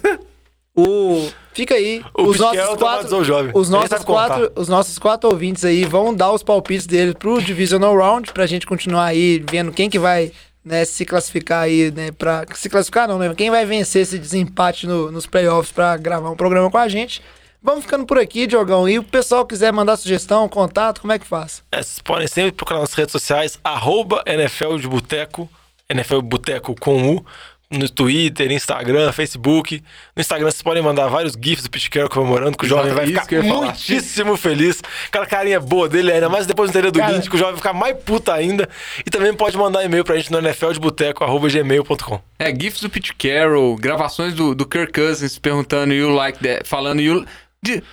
O... Fica aí, O os nossos Carroll quatro... jovem. Os nossos, quatro, os nossos quatro ouvintes aí vão dar os palpites deles pro Divisional Round pra gente continuar aí vendo quem que vai né, se classificar aí, né, pra... Se classificar não, né? Quem vai vencer esse desempate no- nos playoffs pra gravar um programa com a gente. Vamos ficando por aqui, Diogão. E o pessoal quiser mandar sugestão, contato, como é que faz? É, vocês podem sempre procurar nas redes sociais, arroba NFL de Boteco, NFL Boteco com U, no Twitter, Instagram, Facebook. No Instagram vocês podem mandar vários GIFs do Pete Carroll comemorando, que o jovem vai ficar muitíssimo feliz. Aquela carinha boa dele, ainda mais depois do do. Guinte, que o jovem vai ficar mais puta ainda. E também pode mandar e-mail pra gente no nfldeboteco.gmail.com. É, GIFs do Pete Carroll, gravações do, do Kirk Cousins perguntando you like that, falando you,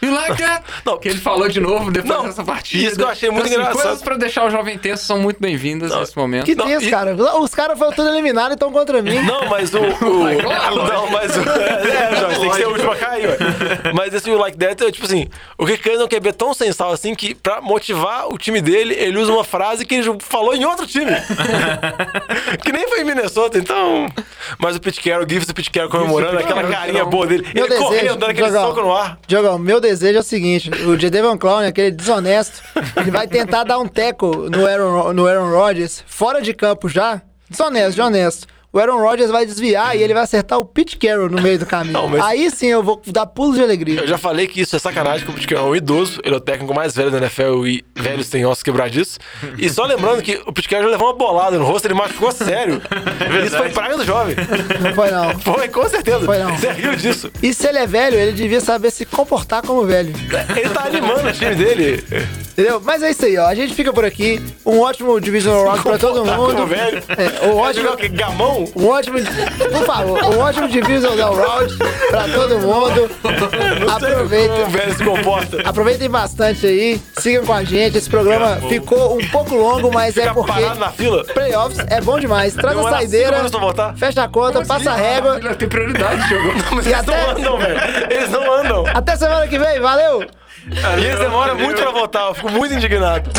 you like that? *laughs* Não. que ele falou de novo depois Não, dessa partida. isso que eu achei muito Então, assim, engraçado. Coisas pra deixar o jovem tenso são muito bem-vindas nesse momento. Que Não, e- cara. Os caras foram todos eliminados e estão contra mim. Não, mas o. *laughs* o não, mas o. *laughs* É, Jorge, tem que ser o último a cair, ué. Mas esse You Like That é tipo assim: o Rick Cousins é um QB tão sensal assim que, pra motivar o time dele, ele usa uma frase que ele falou em outro time. que nem foi em Minnesota, então. Mas o Pete Carroll, o GIFs do Pete Carroll comemorando, aquela carinha boa dele. meu ele correndo, desejo, dando aquele Diogão. soco no ar. Diogão, meu desejo é o seguinte: o Jadavion Clown, aquele desonesto, ele vai tentar dar um teco no Aaron, no Aaron Rodgers, fora de campo já. Desonesto, de honesto. O Aaron Rodgers vai desviar e ele vai acertar o Pete Carroll no meio do caminho. Não, mas- Aí sim eu vou dar pulos de alegria. Eu já falei que isso é sacanagem, que o Pete Carroll é um idoso, ele é o técnico mais velho da NFL e velhos têm ossos quebradiços. E só lembrando que o Pete Carroll já levou uma bolada no rosto, ele machucou sério. *laughs* isso foi praga do jovem. Não foi não. *laughs* Foi, com certeza. Foi não. Você riu disso. E se ele é velho, ele devia saber se comportar como velho. Ele tá animando o time dele. Entendeu? Mas é isso aí, ó. A gente fica por aqui. Um ótimo Divisional Round pra todo mundo. como velho. É, um ótimo, jogar um ótimo, por favor, um ótimo Divisional Round pra todo mundo. Aproveita. Como o velho se comporta. Aproveitem bastante aí, sigam com a gente. Esse programa ficou um pouco longo, mas é porque parado na fila. playoffs é bom demais. Traz a saideira, fecha a conta, passa a régua. Ele tem prioridade, jogou. Mas E eles até- não andam, velho. Eles não andam. Até semana que vem, valeu! E eles demoram muito pra voltar. Eu fico muito indignado.